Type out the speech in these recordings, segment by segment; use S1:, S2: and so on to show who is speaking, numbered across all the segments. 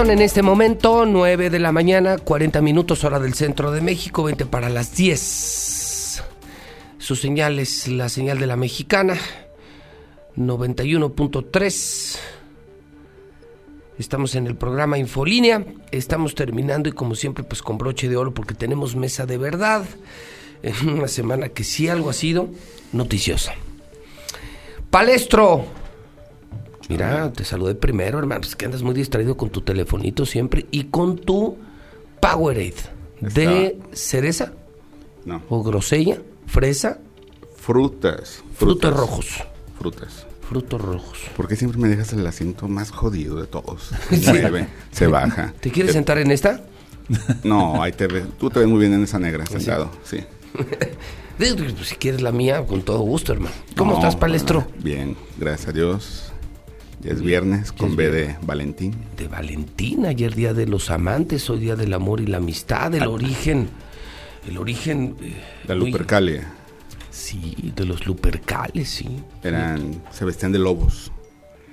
S1: son en este momento 9 de la mañana, 40 minutos hora del centro de México, 20 para las 10. Su señal es la señal de la mexicana, 91.3. Estamos en el programa Infolínea, estamos terminando y como siempre pues con broche de oro porque tenemos mesa de verdad en una semana que sí algo ha sido noticiosa. Palestro, Mira, te saludé primero, hermano. Es que andas muy distraído con tu telefonito siempre y con tu Powerade. ¿De cereza?
S2: No.
S1: ¿O grosella? ¿Fresa?
S2: Frutas.
S1: Frutos rojos.
S2: Frutas.
S1: Frutos rojos.
S2: ¿Por qué siempre me dejas el asiento más jodido de todos? Se mueve, se baja.
S1: ¿Te quieres sentar en esta?
S2: No, ahí te ves. Tú te ves muy bien en esa negra, sentado, sí.
S1: Pues, si quieres la mía, con todo gusto, hermano. ¿Cómo
S2: No,
S1: estás, Palestro?
S2: Bien, gracias a Dios. Ya es viernes con
S1: es
S2: B de Valentín.
S1: De Valentín, ayer día de los amantes, hoy día del amor y la amistad, el origen, el origen... eh,
S2: La
S1: muy-
S2: Lupercalia.
S1: Sí, de los Lupercales, sí.
S2: Eran, se vestían de lobos.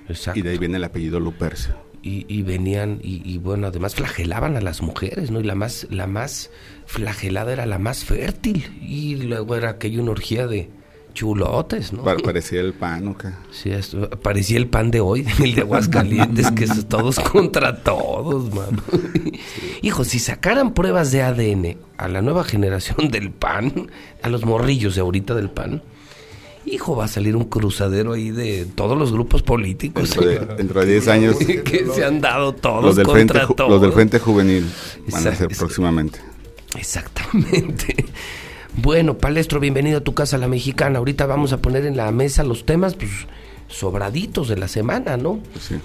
S1: Exacto.
S2: Y de ahí viene el apellido Lupercio.
S1: y, y venían y, y, bueno además flagelaban a las mujeres no y la más la más flagelada era la más fértil y luego era aquella una orgía de chulotes no
S2: Pa- Parecía el pan, ¿o qué?
S1: sí, esto, parecía el pan de hoy el de Aguascalientes que es todos contra todos mano hijo si sacaran pruebas de ADN a la nueva generación del pan a los morrillos de ahorita del pan Hijo, va a salir un cruzadero ahí de todos los grupos políticos.
S2: Dentro de, dentro de 10 años,
S1: que se han dado todos
S2: los del, frente,
S1: contra todos.
S2: los del Frente Juvenil van a ser próximamente.
S1: Exactamente. Bueno, Palestro, bienvenido a tu casa la mexicana. Ahorita vamos a poner en la mesa los temas pues sobraditos de la semana, ¿no?
S2: Pues sí.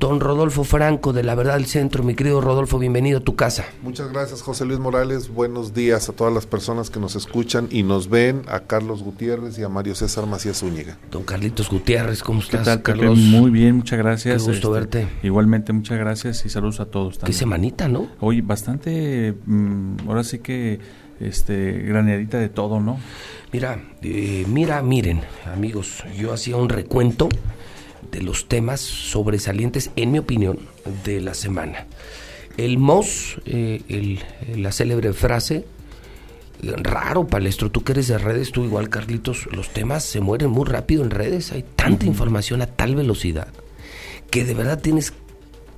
S1: Don Rodolfo Franco de La Verdad del Centro, mi querido Rodolfo, bienvenido a tu casa.
S3: Muchas gracias, José Luis Morales. Buenos días a todas las personas que nos escuchan y nos ven, a Carlos Gutiérrez y a Mario César Macías Zúñiga.
S1: Don Carlitos Gutiérrez, ¿cómo
S4: ¿Qué
S1: estás,
S4: tal?
S1: Carlos?
S4: Muy bien, muchas gracias. este,
S1: Qué gusto verte.
S4: Igualmente, muchas gracias y saludos a todos
S1: Qué
S4: también.
S1: semanita, ¿no?
S4: Hoy bastante, mm, ahora sí que, este, graneadita de todo, ¿no?
S1: Mira, eh, mira, miren, amigos, yo hacía un recuento de los temas sobresalientes, en mi opinión, de la semana. El MOS, eh, el- la célebre frase, raro, Palestro, tú que eres de redes, tú igual, Carlitos, los temas se mueren muy rápido en redes, hay tanta información a tal velocidad que de verdad tienes,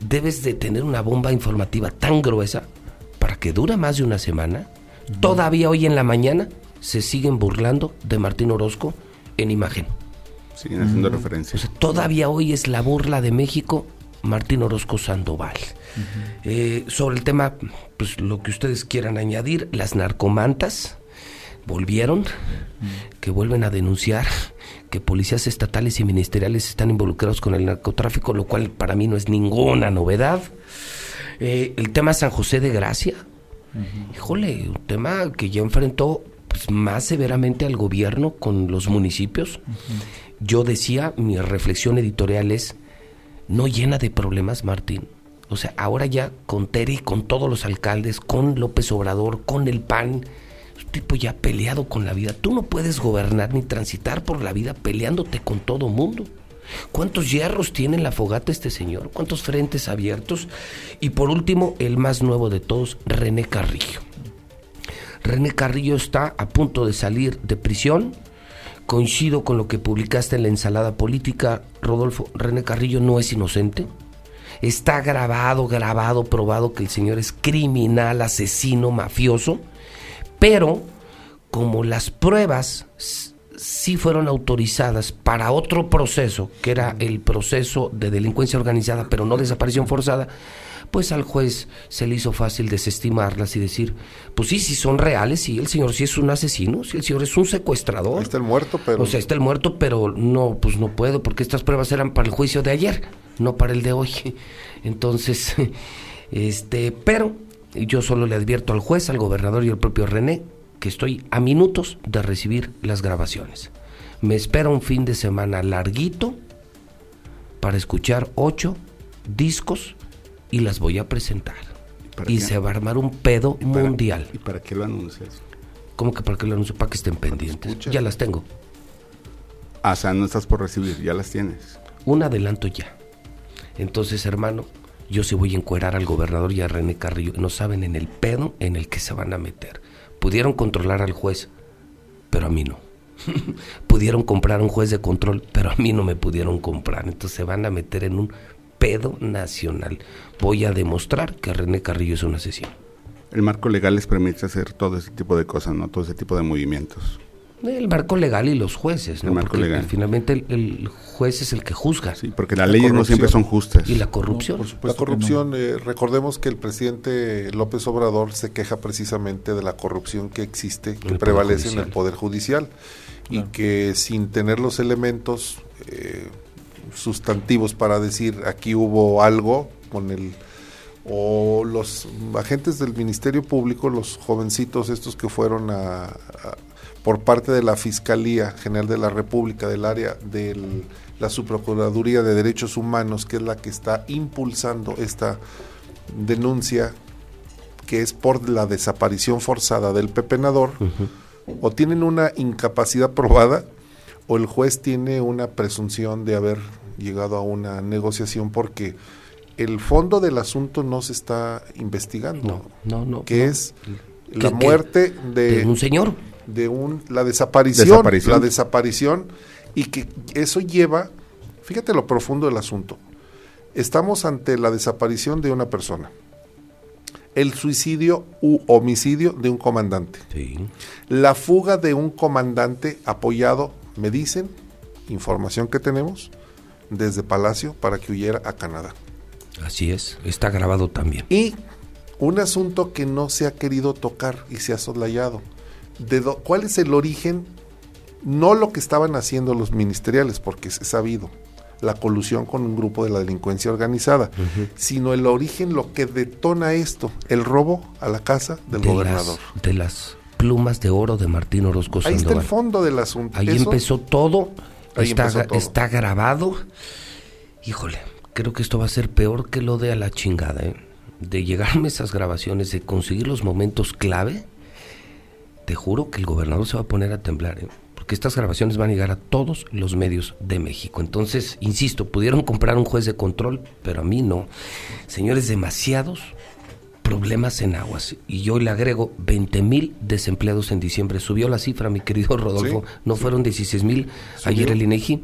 S1: debes de tener una bomba informativa tan gruesa para que dure más de una semana. Todavía hoy en la mañana se siguen burlando de Martín Orozco en imagen.
S2: Siguen haciendo referencia.
S1: sea, todavía hoy es la burla de México Martín Orozco Sandoval. Eh, sobre el tema, pues lo que ustedes quieran añadir, las narcomantas volvieron, que vuelven a denunciar que policías estatales y ministeriales están involucrados con el narcotráfico, lo cual para mí no es ninguna novedad. Eh, el tema San José de Gracia, híjole, un tema que ya enfrentó pues, más severamente al gobierno con los municipios. Yo decía, mi reflexión editorial es, no llena de problemas, Martín. O sea, ahora ya con Terry, con todos los alcaldes, con López Obrador, con el PAN, tipo ya peleado con la vida. Tú no puedes gobernar ni transitar por la vida peleándote con todo mundo. ¿Cuántos hierros tiene en la fogata este señor? ¿Cuántos frentes abiertos? Y por último, el más nuevo de todos, René Carrillo. René Carrillo está a punto de salir de prisión. Coincido con lo que publicaste en la ensalada política, Rodolfo. René Carrillo no es inocente. Está grabado, grabado, probado que el señor es criminal, asesino, mafioso. Pero como las pruebas sí fueron autorizadas para otro proceso, que era el proceso de delincuencia organizada, pero no desaparición forzada, pues al juez se le hizo fácil desestimarlas y decir, pues sí, sí son reales, sí, el señor sí es un asesino, sí, el señor es un secuestrador.
S3: Ahí está el muerto, pero
S1: O sea, está el muerto, pero no, pues no puedo, porque estas pruebas eran para el juicio de ayer, no para el de hoy. Entonces, este, pero yo solo le advierto al juez, al gobernador y al propio René que estoy a minutos de recibir las grabaciones. Me espera un fin de semana larguito para escuchar ocho discos y las voy a presentar.
S2: ¿Para
S1: Y
S2: qué?
S1: se va a armar un pedo
S2: ¿Y para-
S1: mundial.
S2: ¿Y para qué lo anuncias?
S1: ¿Cómo que para que lo anuncio? Para que estén pendientes. Ya las tengo.
S2: Ah, o sea, no estás por recibir, ya las tienes.
S1: un adelanto ya. Entonces, hermano, Yo sí voy a encuerar al gobernador y a René Carrillo. No saben en el pedo en el que se van a meter. Pudieron controlar al juez, pero a mí no. pudieron comprar un juez de control, pero a mí no me pudieron comprar. Entonces se van a meter en un pedo nacional. Voy a demostrar que René Carrillo es un asesino.
S2: El marco legal les permite hacer todo ese tipo de cosas, ¿no? Todo ese tipo de movimientos.
S1: El marco legal y los jueces, ¿no?
S2: El marco
S1: Porque
S2: legal.
S1: finalmente el, el juez es el que juzga.
S2: Sí, porque las
S3: La
S2: leyes no siempre son justas.
S1: Y la corrupción.
S4: por
S3: La
S4: supuesto que
S3: corrupción, eh, recordemos que el presidente López Obrador se queja precisamente de la corrupción que existe, que prevalece en el. Poder Judicial y que sin tener los elementos eh, sustantivos para decir aquí hubo algo con el o los agentes del Ministerio Público, los jovencitos estos que fueron a, a- por parte de la Fiscalía General de la República del área de la Subprocuraduría de Derechos Humanos, que es la que está impulsando esta denuncia que es por la desaparición forzada del pepenador, o tienen una incapacidad probada o el juez tiene una presunción de haber llegado a una negociación porque el fondo del asunto no se está investigando,
S1: No, no, no.
S3: que
S1: no.
S3: es la muerte
S1: de
S3: de,
S1: un señor.
S3: de un la desaparición,
S2: Desaparición.
S3: la desaparición y que eso lleva, fíjate lo profundo del asunto. Estamos ante la desaparición de una persona, el suicidio u homicidio de un comandante,
S1: Sí.
S3: la fuga de un comandante apoyado, me dicen, información que tenemos, desde Palacio para que huyera a Canadá.
S1: Así es. Está grabado también.
S3: Y un asunto que no se ha querido tocar y se ha soslayado. De do- ¿Cuál es el origen? No lo que estaban haciendo los ministeriales, porque es sabido, la colusión con un grupo de la delincuencia organizada, sino el origen, lo que detona esto, el robo a la casa del
S1: de
S3: gobernador.
S1: Las, de las plumas de oro de Martín Orozco
S3: Ahí está el fondo del asunto.
S1: Ahí
S3: Eso-
S1: empezó todo.
S3: Ahí
S1: está,
S3: empezó todo.
S1: está grabado. Híjole, creo que esto va a ser peor que lo de a la chingada, ¿eh? De llegarme esas grabaciones, de conseguir los momentos clave, te juro que el gobernador se va a poner a temblar, ¿eh? Porque estas grabaciones van a llegar a todos los medios de México. Entonces, insisto, pudieron comprar un juez de control, pero a mí no. Señores, demasiados problemas en aguas. Y yo le agrego 20 mil desempleados en diciembre. Subió la cifra, mi querido Rodolfo.
S3: Sí,
S1: no fueron 16 mil. Ayer el INEGI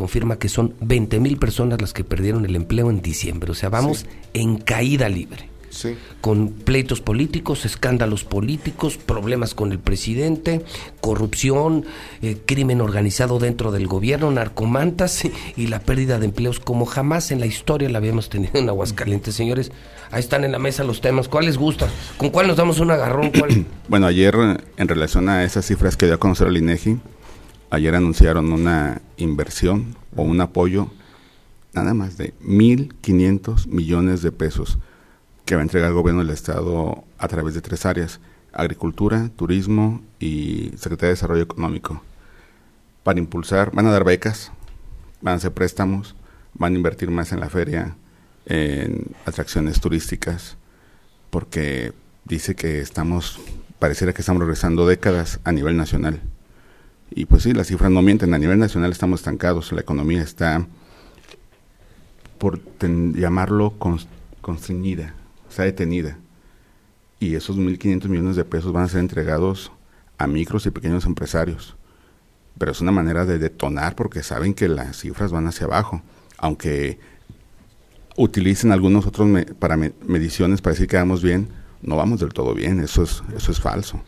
S1: confirma que son 20 mil personas las que perdieron el empleo en diciembre. O sea, vamos en caída libre.
S3: Sí.
S1: Con pleitos políticos, escándalos políticos, problemas con el presidente, corrupción, eh, crimen organizado dentro del gobierno, narcomantas y la pérdida de empleos como jamás en la historia la habíamos tenido en Aguascalientes. Señores, ahí están en la mesa los temas. ¿Cuál les gusta? ¿Con cuál nos damos un agarrón? ¿Cuál?
S2: Bueno, ayer, en relación a esas cifras que dio a conocer el INEGI, ayer anunciaron una inversión o un apoyo nada más de 1.500 millones de pesos que va a entregar el gobierno del Estado a través de tres áreas, agricultura, turismo y Secretaría de Desarrollo Económico, para impulsar, van a dar becas, van a hacer préstamos, van a invertir más en la feria, en atracciones turísticas, porque dice que estamos, pareciera que estamos regresando décadas a nivel nacional. Y pues sí, las cifras no mienten, a nivel nacional estamos estancados, la economía está, por llamarlo, cons- constreñida, está detenida. Y esos 1.500 millones de pesos van a ser entregados a micros y pequeños empresarios. Pero es una manera de detonar porque saben que las cifras van hacia abajo. Aunque utilicen algunos otros para me- mediciones para decir que vamos bien, no vamos del todo bien, eso es, eso es falso.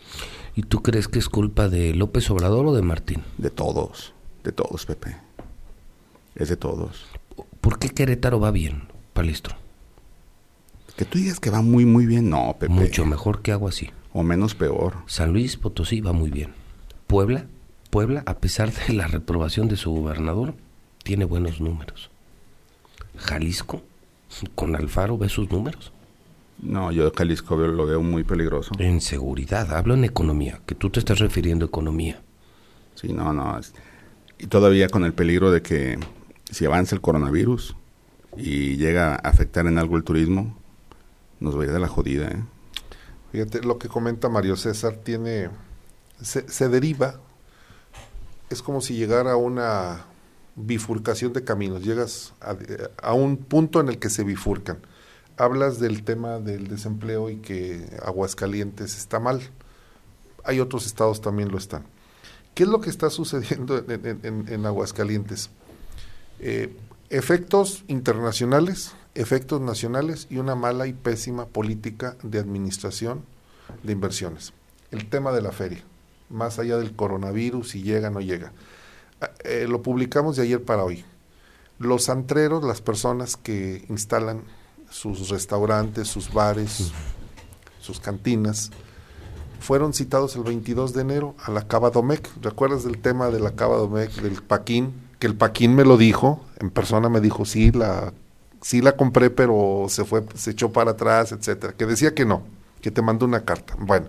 S1: ¿Y tú crees que es culpa de López Obrador o de Martín?
S2: De todos, de todos, Pepe. Es de todos.
S1: ¿Por qué Querétaro va bien, Palestro?
S2: Que tú digas que va muy, muy bien, no, Pepe.
S1: Mucho mejor que algo así.
S2: O menos peor.
S1: San Luis Potosí va muy bien. Puebla, Puebla, a pesar de la reprobación de su gobernador, tiene buenos números. Jalisco, con Alfaro, ve sus números.
S2: No, yo Jalisco lo veo muy peligroso.
S1: En seguridad, hablo en economía, que tú te estás refiriendo a economía.
S2: Sí, no, no. es- Y todavía con el peligro de que si avanza el coronavirus y llega a afectar en algo el turismo, nos va a ir de la jodida, ¿eh?
S3: Fíjate, lo que comenta Mario César tiene, se, se deriva, es como si llegara a una bifurcación de caminos, llegas a, a un punto en el que se bifurcan. Hablas del tema del desempleo y que Aguascalientes está mal. Hay otros estados también lo están. ¿Qué es lo que está sucediendo en, en- en- en Aguascalientes? Eh, efectos internacionales, efectos nacionales y una mala y pésima política de administración de inversiones. El tema de la feria, más allá del coronavirus, si llega o no llega. Ah, eh, lo publicamos de ayer para hoy. Los antreros, las personas que instalan sus restaurantes, sus bares, sus cantinas, fueron citados el 22 de enero a la Cava Domecq. ¿Recuerdas del tema de la Cava Domecq, del Paquín? Que el Paquín me lo dijo, en persona me dijo, sí, la, sí la compré, pero se fue, se echó para atrás, etcétera. Que decía que no, que te mandó una carta. Bueno,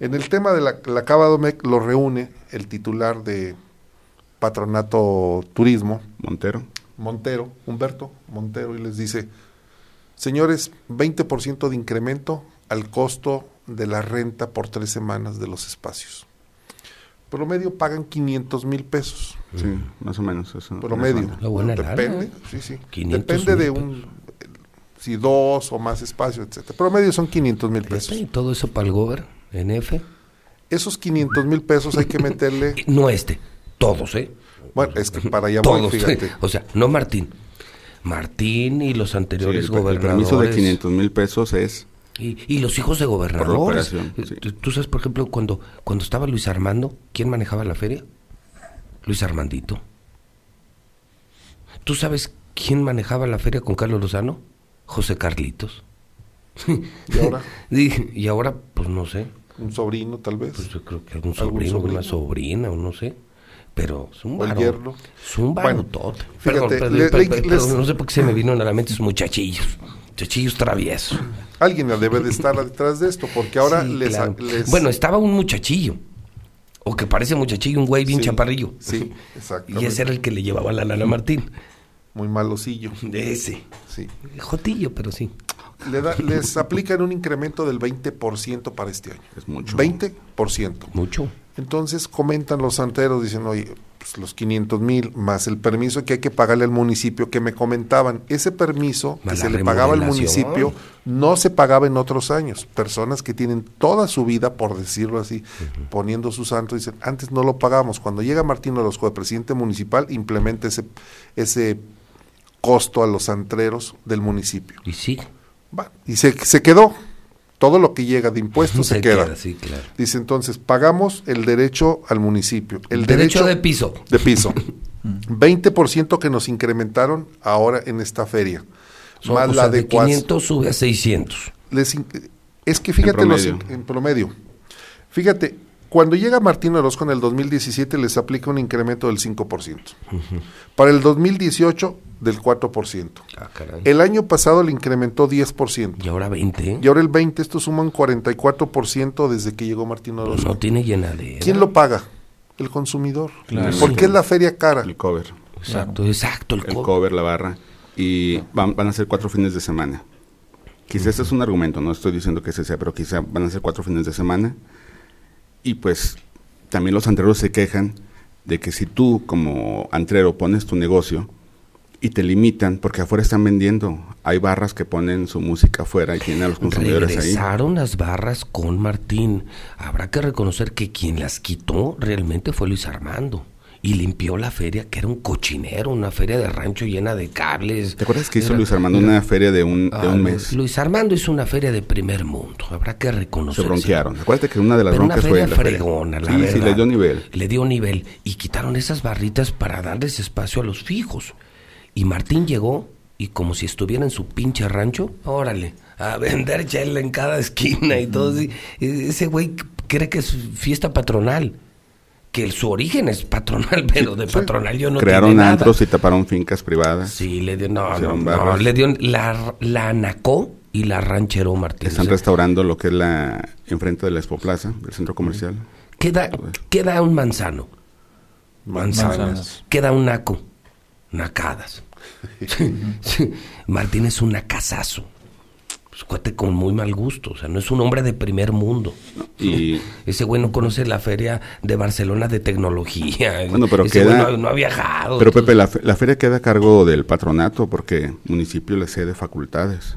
S3: en el tema de la, la Cava Domecq lo reúne el titular de Patronato Turismo,
S2: Montero.
S3: Montero, Humberto Montero, y les dice, señores, 20% de incremento al costo de la renta por tres semanas de los espacios. Promedio pagan 500 mil pesos.
S2: Sí, más o menos. Eso,
S3: Promedio.
S2: eso
S1: buena
S3: Depende,
S1: ¿eh?
S3: sí, sí.
S1: 500
S3: Depende de un, si dos o más espacios, etcétera. Promedio son 500 mil pesos.
S1: Y todo eso para el gober, en F.
S3: Esos 500 mil pesos hay que meterle,
S1: No este, todos, ¿eh?
S3: bueno, es que para allá voy,
S1: Todos.
S3: fíjate.
S1: O sea, no Martín. Martín y los anteriores
S2: el, el
S1: gobernadores.
S2: permiso de 500 mil pesos es
S1: Y, y los hijos de gobernadores. Eh,
S2: sí.
S1: tú- sabes, por ejemplo, cuando, cuando estaba Luis Armando, ¿quién manejaba la feria? Luis Armandito. ¿Tú sabes quién manejaba la feria con Carlos Lozano? José Carlitos.
S3: Y ahora,
S1: Y, y ahora, pues no sé.
S3: un sobrino tal vez.
S1: Pues yo creo que algún
S3: ¿Algún
S1: sobrino,
S3: sobrino?
S1: una sobrina, o no sé. Pero es un varo.
S3: yerno.
S1: Es un
S3: Bueno,
S1: barotote.
S3: fíjate,
S1: Perdón,
S3: le- le- les-
S1: no sé por qué se me vino a la mente esos muchachillos. Muchachillos traviesos.
S3: Alguien debe de estar detrás de esto, porque ahora
S1: Sí,
S3: les,
S1: claro.
S3: les-
S1: Bueno, estaba un muchachillo. O que parece muchachillo, un güey bien
S3: Sí,
S1: chaparrillo.
S3: Sí,
S1: Y
S3: exactamente.
S1: ese era el que le llevaba la lana a Martín.
S3: Muy malosillo.
S1: De ese.
S3: Sí.
S1: Jotillo, pero sí.
S3: Le da- les aplican un incremento del 20% para este año.
S2: Es mucho.
S3: 20%.
S1: Mucho.
S3: Entonces comentan los santeros, dicen, oye, pues los 500 mil más el permiso que hay que pagarle al municipio, que me comentaban, ese permiso que se le pagaba al municipio no se pagaba en otros años. Personas que tienen toda su vida, por decirlo así, poniendo su santo, dicen, antes no lo pagamos. Cuando llega Martín Orozco, el presidente municipal, implementa ese, ese costo a los antreros del municipio.
S1: Y sí.
S3: Va, y se, se quedó. Todo lo que llega de impuestos se, queda.
S1: Sí, claro.
S3: Dice entonces, pagamos el derecho al municipio. El
S1: derecho,
S3: derecho,
S1: de piso.
S3: de piso. 20% que nos incrementaron ahora en esta feria.
S1: So-
S3: más
S1: o
S3: la
S1: sea, de
S3: adecuación.
S1: 500 sube a 600.
S3: Les in- es que fíjate los- en,
S2: promedio.
S3: Fíjate, cuando llega Martín Orozco en el 2017 les aplica un incremento del 5%. Para el 2018 del 4%.
S1: Ah, caray.
S3: El año pasado le incrementó 10%.
S1: Y ahora 20. ¿eh?
S3: Y ahora el 20, esto suma un 44% desde que llegó Martín
S1: Pues
S3: Orozco.
S1: no tiene llenadera.
S3: ¿Quién lo paga? El consumidor.
S4: Claro.
S3: ¿Por qué es la feria cara?
S2: el cover.
S1: Exacto, exacto. El,
S2: El
S1: co-
S2: cover, la barra. Y van, van a ser cuatro fines de semana. Quizá ese es un argumento, no estoy diciendo que ese sea, pero quizá van a ser cuatro fines de semana. Y pues también los antreros se quejan de que si tú como antrero pones tu negocio y te limitan, porque afuera están vendiendo, hay barras que ponen su música afuera y tienen a los consumidores ahí.
S1: Regresaron las barras con Martín. Habrá que reconocer que quien las quitó realmente fue Luis Armando. Y limpió la feria, que era un cochinero, una feria de rancho llena de cables.
S2: ¿Te acuerdas que hizo
S1: Era-
S2: Luis Armando
S1: era-
S2: una feria de un, de
S1: Ah,
S2: un
S1: Lu-
S2: mes?
S1: Luis Armando hizo una feria de primer mundo. Habrá que
S2: Se
S1: reconocer.
S2: bronquearon. Acuérdate que una de las
S1: Pero una
S2: broncas
S1: feria
S2: fue la feria.
S1: la
S2: sí,
S1: verdad.
S2: sí, le dio nivel.
S1: Le dio nivel. Y quitaron esas barritas para darles espacio a los fijos. Y Martín llegó y como si estuviera en su pinche rancho, órale, a vender chela en cada esquina y todo. así. E- Ese güey cree que es fiesta patronal. Que el- su origen es patronal, pero de patronal yo no
S2: Crearon
S1: tiene nada.
S2: antros y taparon fincas privadas.
S1: Sí, le dio, no, no, le dio, la, la anacó y la rancheró Martín.
S2: Están
S1: O sea,
S2: restaurando lo que es la enfrente de la Expo Plaza, del centro comercial.
S1: queda, queda un manzano. Manzanas.
S4: Manzanas.
S1: Queda un naco. Nacadas. Martín es un nacazazo. Pues cuate con muy mal gusto, o sea, no es un hombre de primer mundo.
S2: Y
S1: Ese güey no conoce la feria de Barcelona de tecnología.
S2: Bueno, pero
S1: Ese
S2: queda-
S1: güey no, no ha viajado.
S2: Pero Pepe, la, fe- la feria queda a cargo del patronato porque el municipio le cede facultades.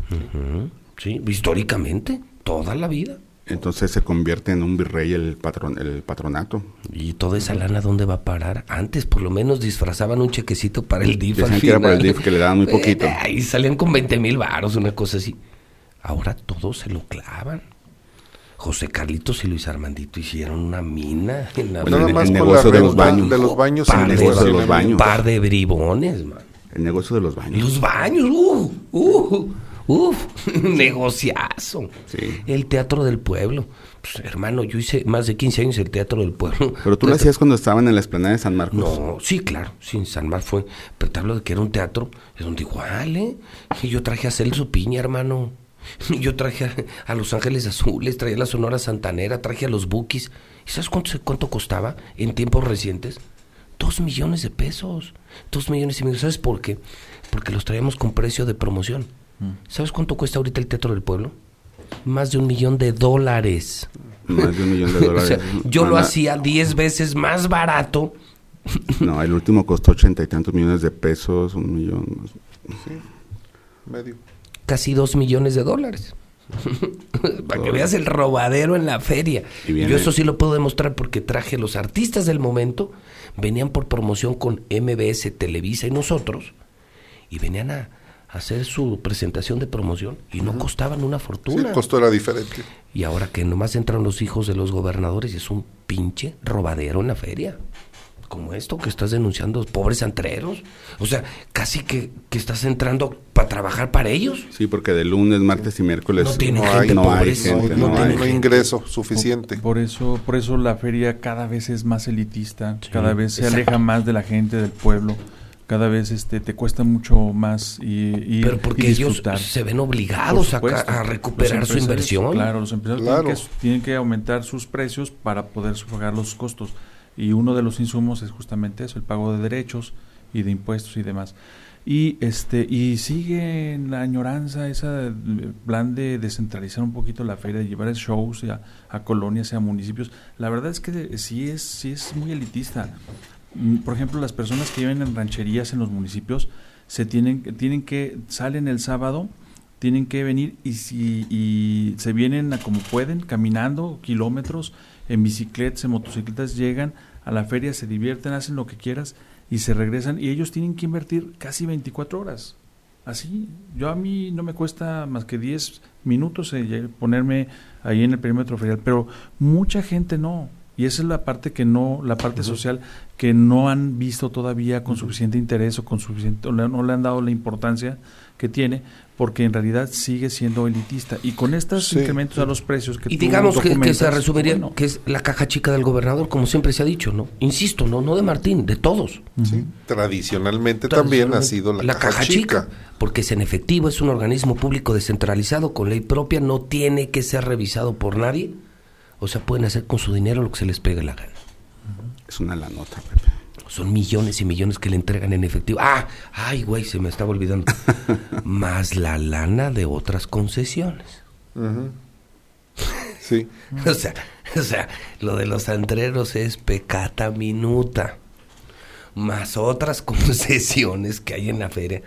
S1: Sí, históricamente, toda la vida.
S2: Entonces se convierte en un virrey el, patron, el patronato.
S1: ¿Y toda esa lana dónde va a parar? Antes por lo menos disfrazaban un chequecito para el DIF al
S2: que era para el. DIF, que le daban muy poquito.
S1: Eh, Ahí salían con 20 mil varos, una cosa así. Ahora todos se lo clavan. José Carlitos y Luis Armandito hicieron una mina en la
S2: Bueno,
S3: Nada
S2: el-
S3: más
S2: el negocio de los baños.
S3: de los baños
S1: par de,
S2: los baños.
S1: par de bribones, man.
S2: El negocio de los baños.
S1: Los baños, uh, uh, uf, negociazo.
S2: Sí.
S1: El teatro del pueblo. Pues, hermano, yo hice más de 15 años el teatro del pueblo.
S2: Pero tú lo hacías cuando estaban en la explanada de San Marcos.
S1: No, sí, claro, sí, San Mar fue. Pero te hablo de que era un teatro, es donde igual, ¿eh? Y yo traje a Celso Piña, hermano. Yo traje a, a Los Ángeles Azules, traía a la Sonora Santanera, traje a los Bukis. ¿Y sabes cuánto, se- cuánto costaba en tiempos recientes? Dos millones de pesos. Dos millones y medio. ¿Sabes por qué? Porque los traíamos con precio de promoción. ¿Sabes cuánto cuesta ahorita el Teatro del Pueblo? Más de un millón de dólares.
S2: Más de un millón de
S1: O
S2: dólares.
S1: sea, yo lo hacía diez veces más barato
S2: No, el último costó ochenta y tantos millones de pesos, un millón.
S3: Medio.
S1: Casi dos millones de dólares. Para que veas el robadero en la feria.
S2: Y
S1: Yo eso sí lo puedo demostrar porque traje los artistas del momento, venían por promoción con MBS, Televisa y nosotros, y venían a hacer su presentación de promoción y no costaban una
S3: Sí,
S1: fortuna.
S3: el costo era diferente.
S1: y ahora que nomás entran los hijos de los gobernadores y es un pinche robadero en la feria. Como esto que estás denunciando, pobres antreros. O sea, casi que, que estás entrando para trabajar para ellos.
S2: Sí, porque de lunes, martes y miércoles
S1: No tiene
S3: No
S1: gente
S3: hay,
S2: no hay
S1: pobre,
S2: gente,
S3: no,
S2: hay.
S3: hay ingreso suficiente.
S4: Por eso, por eso la feria cada vez es más elitista,
S1: Sí,
S4: cada vez se
S1: exacto.
S4: aleja más de la gente del pueblo, cada vez este te cuesta mucho más y, y-
S1: Pero porque
S4: y
S1: ellos se ven obligados a,
S4: supuesto.
S1: a recuperar
S4: Los
S1: su inversión.
S4: Claro, los empresarios
S3: Claro.
S4: tienen, que, tienen que aumentar sus precios para poder sufragar los costos. Y uno de los insumos es justamente eso, el pago de derechos y de impuestos y demás. Y este y sigue en la añoranza ese plan de descentralizar un poquito la feria, de llevar shows a, colonias y a municipios. La verdad es que sí es sí es muy elitista. Mm, Por ejemplo, las personas que viven en rancherías en los municipios se tienen tienen que salen el sábado tienen que venir y, si, y se vienen a como pueden, caminando kilómetros, en bicicletas, en motocicletas, llegan a la feria, se divierten, hacen lo que quieras y se regresan y ellos tienen que invertir casi 24 horas. Así, yo a mí no me cuesta más que 10 minutos eh, ponerme ahí en el perímetro ferial, pero mucha gente no. Y esa es la parte que no, la parte social que no han visto todavía con suficiente interés o con suficiente, o le- no le han dado la importancia que tiene, porque en realidad sigue siendo elitista. Y con estos
S3: Sí.
S4: incrementos a los precios que
S1: Y
S4: tú
S1: digamos que, que se resumiría
S4: bueno,
S1: que es la caja chica del gobernador, como siempre se ha dicho, ¿no? Insisto, no, no de Martín, de todos.
S3: ¿sí? Tradicionalmente también ha sido la, caja, chica.
S1: Porque es en efectivo, es un organismo público descentralizado con ley propia, no tiene que ser revisado por nadie. O sea, pueden hacer con su dinero lo que se les pegue la gana.
S2: Es una la nota, Pepe.
S1: Son millones y millones que le entregan en efectivo. Ah, ay, güey, se me estaba olvidando. Más la lana de otras concesiones.
S3: Sí.
S1: O sea, o sea, lo de los antreros es pecata minuta. Más otras concesiones que hay en la feria.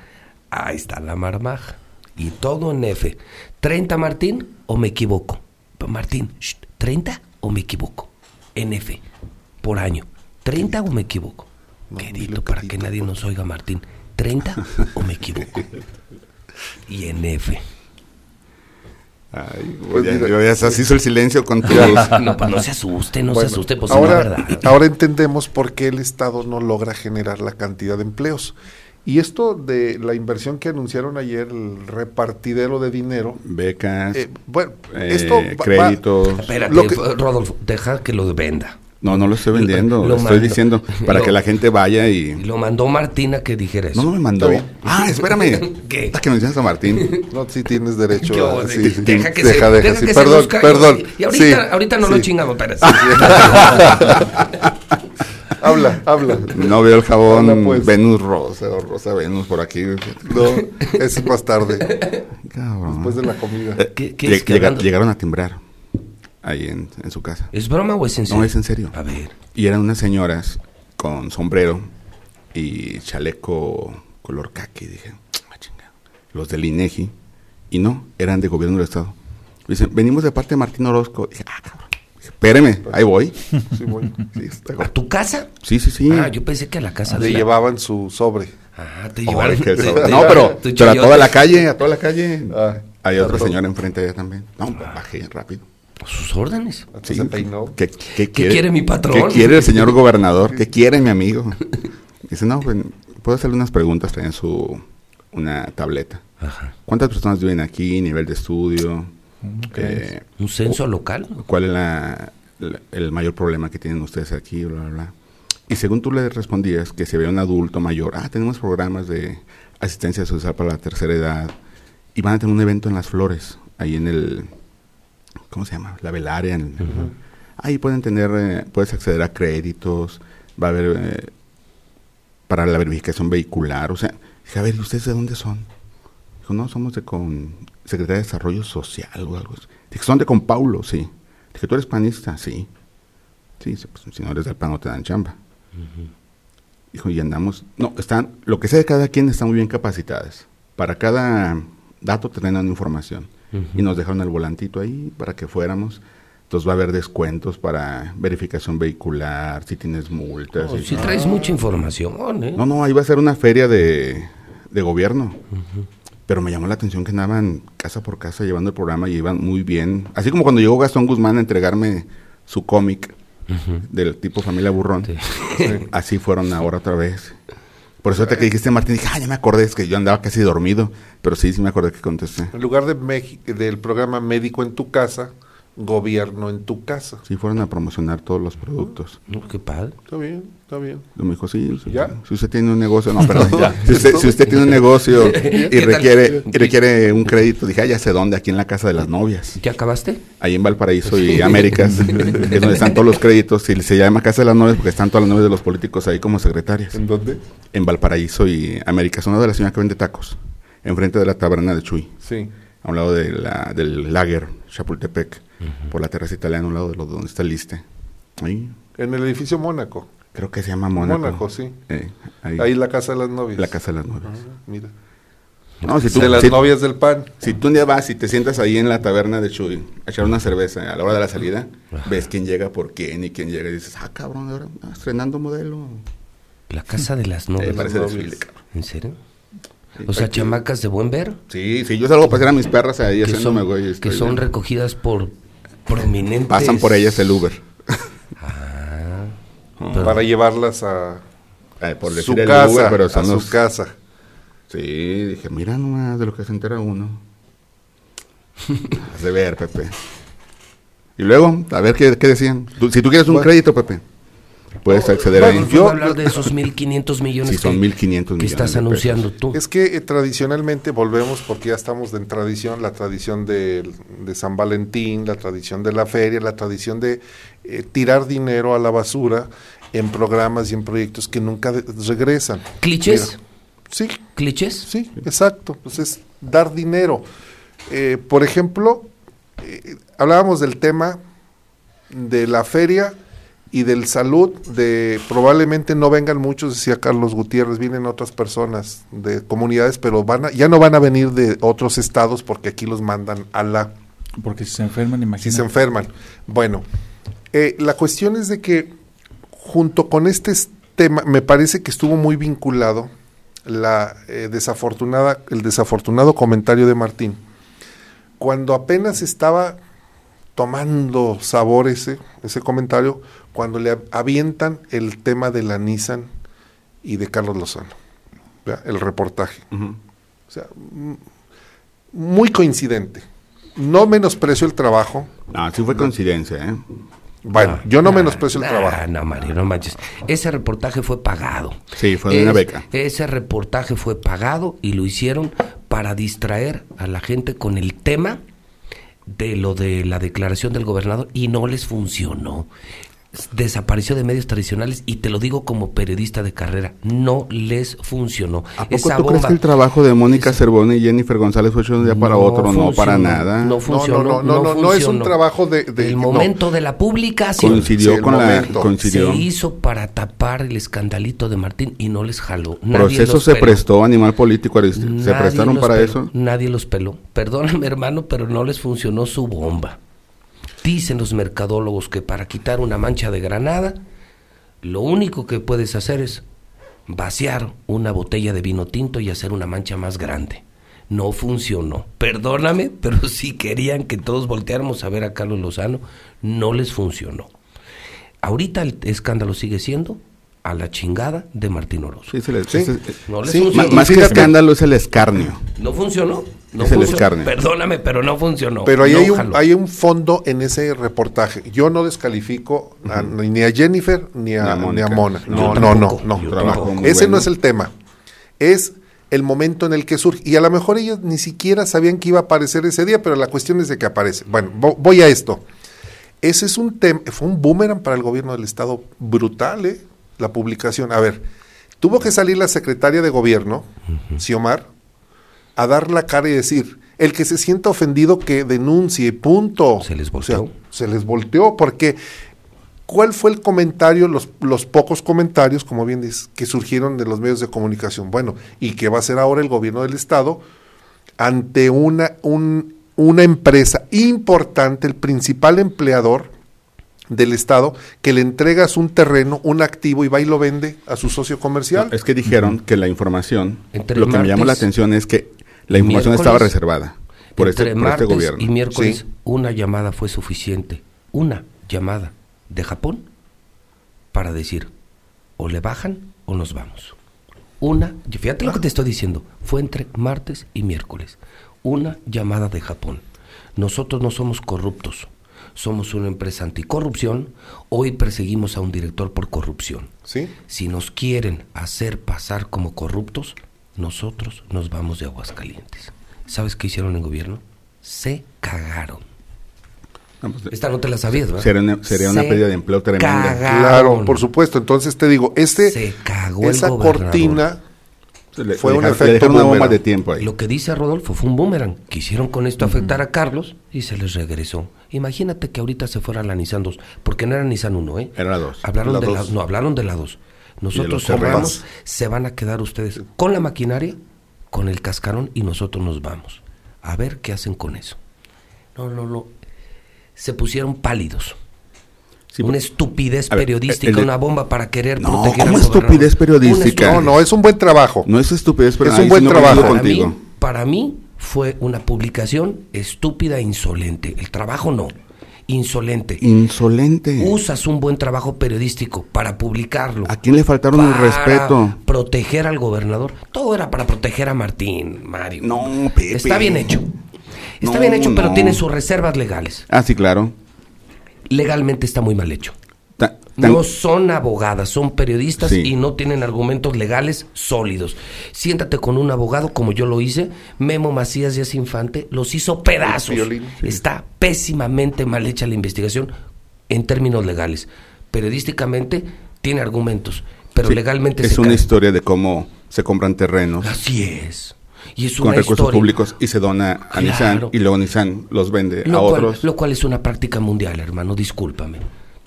S1: Ahí está la marmaja. Y todo en F. ¿30 Martín o me equivoco? Martín, shh, ¿30 o me equivoco? En F, por año. ¿30 o me equivoco?
S3: Dile
S1: para que nadie nos oiga, Martín. ¿30 o me equivoco? Y en F.
S2: Ay,
S3: Pues
S2: ya,
S3: mira.
S2: yo ya se hizo el silencio con tus...
S1: No, pues no se asuste, no
S3: Bueno,
S1: se asuste, pues es la
S3: ahora,
S1: verdad.
S3: ahora entendemos por qué el Estado no logra generar la cantidad de empleos. Y esto de la inversión que anunciaron ayer, el repartidero de dinero,
S2: Becas,
S3: eh, bueno,
S2: eh,
S3: esto va- va-
S2: créditos.
S1: Espérate,
S3: Lo que-
S1: Rodolfo, deja que lo venda.
S2: No, no lo estoy vendiendo,
S1: Lo-
S2: estoy
S1: mando.
S2: diciendo para
S1: Lo-
S2: que la gente vaya
S1: Y lo mandó Martina que dijera eso.
S2: No, no me mandó. Ah, espérame.
S1: ¿Qué?
S2: Hasta que me decías a Martín.
S3: no, sí tienes derecho sí, sí,
S1: deja que
S3: deja,
S1: se,
S3: deja,
S1: deja
S3: sí,
S1: que se
S3: perdón, perdón.
S1: Y ahorita,
S3: sí,
S1: ahorita no lo chingamos, espérate.
S3: habla, habla.
S2: No veo el jabón
S3: Habla, pues.
S2: Venus Rosa o Rosa Venus por aquí.
S3: No, es más tarde,
S2: Cabrón.
S3: después de la comida.
S1: ¿Qué- qué
S2: lleg-
S1: es
S2: llega- llegaron a timbrar ahí en, en su casa.
S1: ¿Es broma o es en serio?
S2: No, es en serio.
S1: A ver.
S2: Y eran unas señoras con sombrero y chaleco color caqui. Dije, "Ah, chinga". los del INEGI. Y no, eran de gobierno del Estado. Dicen, venimos de parte de Martín Orozco. Dije, ah, cabrón. Dije, espéreme, ahí voy.
S3: Sí,
S2: está
S1: ¿A tu casa?
S2: sí, sí. sí.
S1: Ah, yo pensé que a la casa de
S3: Le
S1: la-
S3: llevaban su sobre.
S1: Ah, te
S2: qué
S1: te-
S2: sobre.
S1: te-
S2: no, pero, pero a toda la calle, a toda la calle.
S3: Ah,
S2: Hay otra
S3: todo.
S2: señora enfrente de ella también. No, pues, bajé rápido.
S1: Sus órdenes.
S2: Sí.
S3: se peinó.
S2: ¿Qué, qué
S1: quiere mi patrón?
S2: ¿Qué quiere el señor gobernador? ¿Qué quiere mi amigo? Dice, no, pues, puedo hacerle unas preguntas, traen su una tableta.
S1: Ajá.
S2: ¿Cuántas personas viven aquí? ¿Nivel de estudio? Eh,
S1: ¿Un censo local?
S2: ¿Cuál es la- la- el mayor problema que tienen ustedes aquí? Bla, bla, bla. Y según tú le respondías que si había un adulto mayor, ah, tenemos programas de asistencia social para la tercera edad y van a tener un evento en Las Flores, ahí en el, ¿cómo se llama? La Velaria. en- Ahí pueden tener, eh, puedes acceder a créditos, va a haber eh, para la verificación vehicular, o sea, dije, a ver, ¿y ustedes de dónde son? Dijo, no, somos de con Secretaría de Desarrollo Social o algo así. Dije, son de con Paulo, sí. Dije, ¿tú eres panista? Sí. Sí, pues, si no eres del PAN no te dan chamba. Dijo, y andamos, no, están, lo que sé de cada quien están muy bien capacitadas. Para cada dato te dan información. Y nos dejaron el volantito ahí para que fuéramos. Entonces va a haber descuentos para verificación vehicular, si tienes multas.
S1: Oh,
S2: y-
S1: sí traes mucha información, ¿eh?
S2: no, no, ahí va a ser una feria de, de gobierno. Pero me llamó la atención que andaban casa por casa llevando el programa y iban muy bien. Así como cuando llegó Gastón Guzmán a entregarme su cómic del tipo Familia Burrón.
S1: Sí.
S2: Así fueron ahora otra vez. Por eso te que dijiste, Martín, dije, ah, ya me acordé, es que yo andaba casi dormido. Pero sí, sí me acordé que contesté.
S3: En lugar de México, del programa Médico en tu casa, Gobierno en tu casa.
S2: Sí, fueron a promocionar todos los productos.
S1: No, qué padre.
S3: Está bien, está bien.
S2: Y me dijo, sí,
S3: ¿Ya?
S2: si usted tiene un negocio, no, perdón, ya. Si usted, si usted tiene un negocio y requiere, y requiere un crédito, dije, ah, ya sé dónde, aquí en la casa de las novias.
S1: ¿Ya acabaste?
S2: Ahí en Valparaíso y Américas, que es donde están todos los créditos, y se llama Casa de las Novias porque están todas las novias de los políticos ahí como secretarias.
S3: ¿En dónde?
S2: En Valparaíso y Américas, una de la señora que vende tacos, enfrente de la taberna de Chuy,
S3: Sí.
S2: a un lado de la, del lager Chapultepec, por la terraza italiana, a un lado de donde está el liste. Ahí,
S3: En el edificio Mónaco.
S2: creo que se llama Mónaco.
S3: Mónaco, sí.
S2: Eh, ahí,
S3: Ahí la casa de las novias.
S2: la Casa de las Novias.
S3: Ah, mira.
S2: No, si tú,
S3: De las
S2: si-
S3: novias del pan.
S2: si tú un día vas y te sientas ahí en la taberna de Chuy a echar una cerveza a la hora de la salida, ves quién llega por quién y quién llega y dices, ah, cabrón, ahora ah, estrenando modelo.
S1: La casa de las
S2: Eh,
S1: novias.
S2: parece
S3: novias.
S2: desfile, cabrón.
S1: ¿En serio?
S2: Sí,
S1: O sea, chamacas de buen ver,
S2: Sí, sí, yo salgo a pasear a mis perras ahí
S1: que
S2: haciéndome
S1: son,
S2: güey.
S1: que son
S2: bien.
S1: recogidas por prominentes.
S2: Pasan por ellas el Uber.
S1: Ah, pero-
S3: Para llevarlas a
S2: Eh, por
S3: su
S2: el
S3: casa.
S2: Uber, pero
S3: a su casa.
S2: Sí, dije, mira nomás de lo que se entera uno. Has de ver, Pepe. Y luego, a ver qué, qué decían. Tú- si tú quieres un
S3: Bueno.
S2: crédito, Pepe, puedes acceder
S3: bueno,
S2: ahí.
S1: Vamos
S3: yo-
S1: a hablar de esos 1.500 millones
S2: Sí, son
S1: que-
S2: 1.500
S1: que
S2: millones
S1: estás
S2: de
S1: anunciando tú.
S3: Es que eh, tradicionalmente volvemos, porque ya estamos en tradición, la tradición de, de San Valentín, la tradición de la feria, la tradición de eh, tirar dinero a la basura en programas y en proyectos que nunca de- regresan.
S1: ¿Clichés?
S3: Mira, Sí,
S1: ¿Clichés?
S3: Sí, exacto. Pues es dar dinero. Eh, por ejemplo, eh, hablábamos del tema de la feria y del salud, de probablemente no vengan muchos, decía Carlos Gutiérrez, vienen otras personas de comunidades, pero van a- ya no van a venir de otros estados porque aquí los mandan a la
S4: Porque si se enferman, imagínate.
S3: si se enferman. Bueno, eh, la cuestión es de que junto con este tema, me parece que estuvo muy vinculado la eh, desafortunada, el desafortunado comentario de Martín. Cuando apenas estaba tomando sabor ese, ese comentario, cuando le av- avientan el tema de la Nissan y de Carlos Lozano, ¿verdad? el reportaje. O sea, muy coincidente. No menosprecio el trabajo.
S2: No, sí fue coincidencia, ¿eh?
S3: Bueno, yo no menosprecio el trabajo.
S1: No, Mario, no manches. Ese reportaje fue pagado.
S2: Sí, fue de una beca.
S1: Ese reportaje fue pagado y lo hicieron para distraer a la gente con el tema de lo de la declaración del gobernador y no les funcionó. Desapareció de medios tradicionales y te lo digo como periodista de carrera, no les funcionó.
S2: ¿A poco tú crees que el trabajo de Mónica Cervone y Jennifer González fue de un día para otro? no, para nada.
S1: No funcionó.
S3: No, no, no, no, es un trabajo de...
S1: el momento de la publicación.
S2: Coincidió con la... Coincidió.
S1: Se hizo para tapar el escandalito de Martín y no les jaló.
S2: Proceso se prestó, animal político, ¿se prestaron para eso?
S1: Nadie los peló. Perdóname hermano, pero no les funcionó su bomba. Dicen los mercadólogos que para quitar una mancha de granada, lo único que puedes hacer es vaciar una botella de vino tinto y hacer una mancha más grande. No funcionó. Perdóname, pero si querían que todos volteáramos a ver a Carlos Lozano, no les funcionó. Ahorita el escándalo sigue siendo a la chingada de Martín Orozco.
S2: más que escándalo es el escarnio.
S1: No funcionó. No funcionó. Perdóname, pero no funcionó.
S3: Pero ahí hay, un, hay, un, fondo en ese reportaje. Yo no descalifico ni a Jennifer ni a, ni a Mona. No, no, no, no, Ese no es el tema. Es el momento en el que surge. Y a lo mejor ellos ni siquiera sabían que iba a aparecer ese día, pero la cuestión es de que aparece. Bueno, voy a esto. Ese es un tema, fue un boomerang para el gobierno del Estado brutal, ¿eh? la publicación. A ver, tuvo que salir la secretaria de gobierno, Xiomar, a dar la cara y decir, el que se sienta ofendido que denuncie, punto.
S1: Se les volteó.
S3: se les volteó porque ¿cuál fue el comentario, los, los pocos comentarios, como bien dices, que surgieron de los medios de comunicación? Bueno, ¿y qué va a hacer ahora el gobierno del Estado ante una, un, una empresa importante, el principal empleador del Estado que le entregas un terreno, un activo y va y lo vende a su socio comercial.
S2: es que dijeron que la información, lo que me llamó la atención es que la información estaba reservada por, este, este gobierno.
S1: Y miércoles una llamada fue suficiente, una llamada de Japón para decir o le bajan o nos vamos. Una, fíjate lo que te estoy diciendo, fue entre martes y miércoles. Una llamada de Japón. Nosotros no somos corruptos, somos una empresa anticorrupción, hoy perseguimos a un director por corrupción.
S3: ¿Sí?
S1: Si nos quieren hacer pasar como corruptos, nosotros nos vamos de Aguascalientes. ¿Sabes qué hicieron en gobierno? Se cagaron. Pues, Esta no te la sabías, ¿verdad?
S2: Sería una, pérdida de empleo tremenda.
S3: Claro, por supuesto. Entonces te digo, este, se cagó esa cortina fue un efecto
S2: una bomba de tiempo ahí.
S1: Lo que dice Rodolfo fue un boomerang. Quisieron con esto afectar a Carlos y se les regresó. Imagínate que ahorita se fuera la Nissan 2, porque no era Nissan 1, ¿eh?
S2: Era la 2.
S1: Hablaron de la, no, hablaron de la 2. Nosotros cerramos, se van a quedar ustedes con la maquinaria, con el cascarón y nosotros nos vamos. A ver qué hacen con eso. No, no, no. Se pusieron pálidos una estupidez periodística, una bomba para querer
S2: no, proteger ¿cómo estupidez periodística?
S3: No, no, es un buen trabajo.
S2: No es estupidez,
S3: pero es un buen trabajo.
S1: Para mí, para mí fue una publicación estúpida e insolente. El trabajo no, insolente.
S2: Insolente.
S1: Usas un buen trabajo periodístico para publicarlo.
S2: ¿A quién le faltaron el respeto?
S1: Proteger al gobernador. Todo era para proteger a Martín, Mario.
S2: No, Pepe.
S1: Está bien hecho. Está bien hecho, pero tiene sus reservas legales.
S2: Ah, sí, claro
S1: legalmente está muy mal hecho. No son abogadas, son periodistas y no tienen argumentos legales sólidos. Siéntate con un abogado como yo lo hice, Memo Macías Díaz Infante, los hizo pedazos. Está pésimamente mal hecha la investigación en términos legales. Periodísticamente tiene argumentos, pero legalmente
S2: es una historia de cómo se compran terrenos.
S1: Así es.
S2: Y es con recursos públicos y se dona a Nissan y luego Nissan los vende a otros.
S1: Lo cual es una práctica mundial, hermano, discúlpame.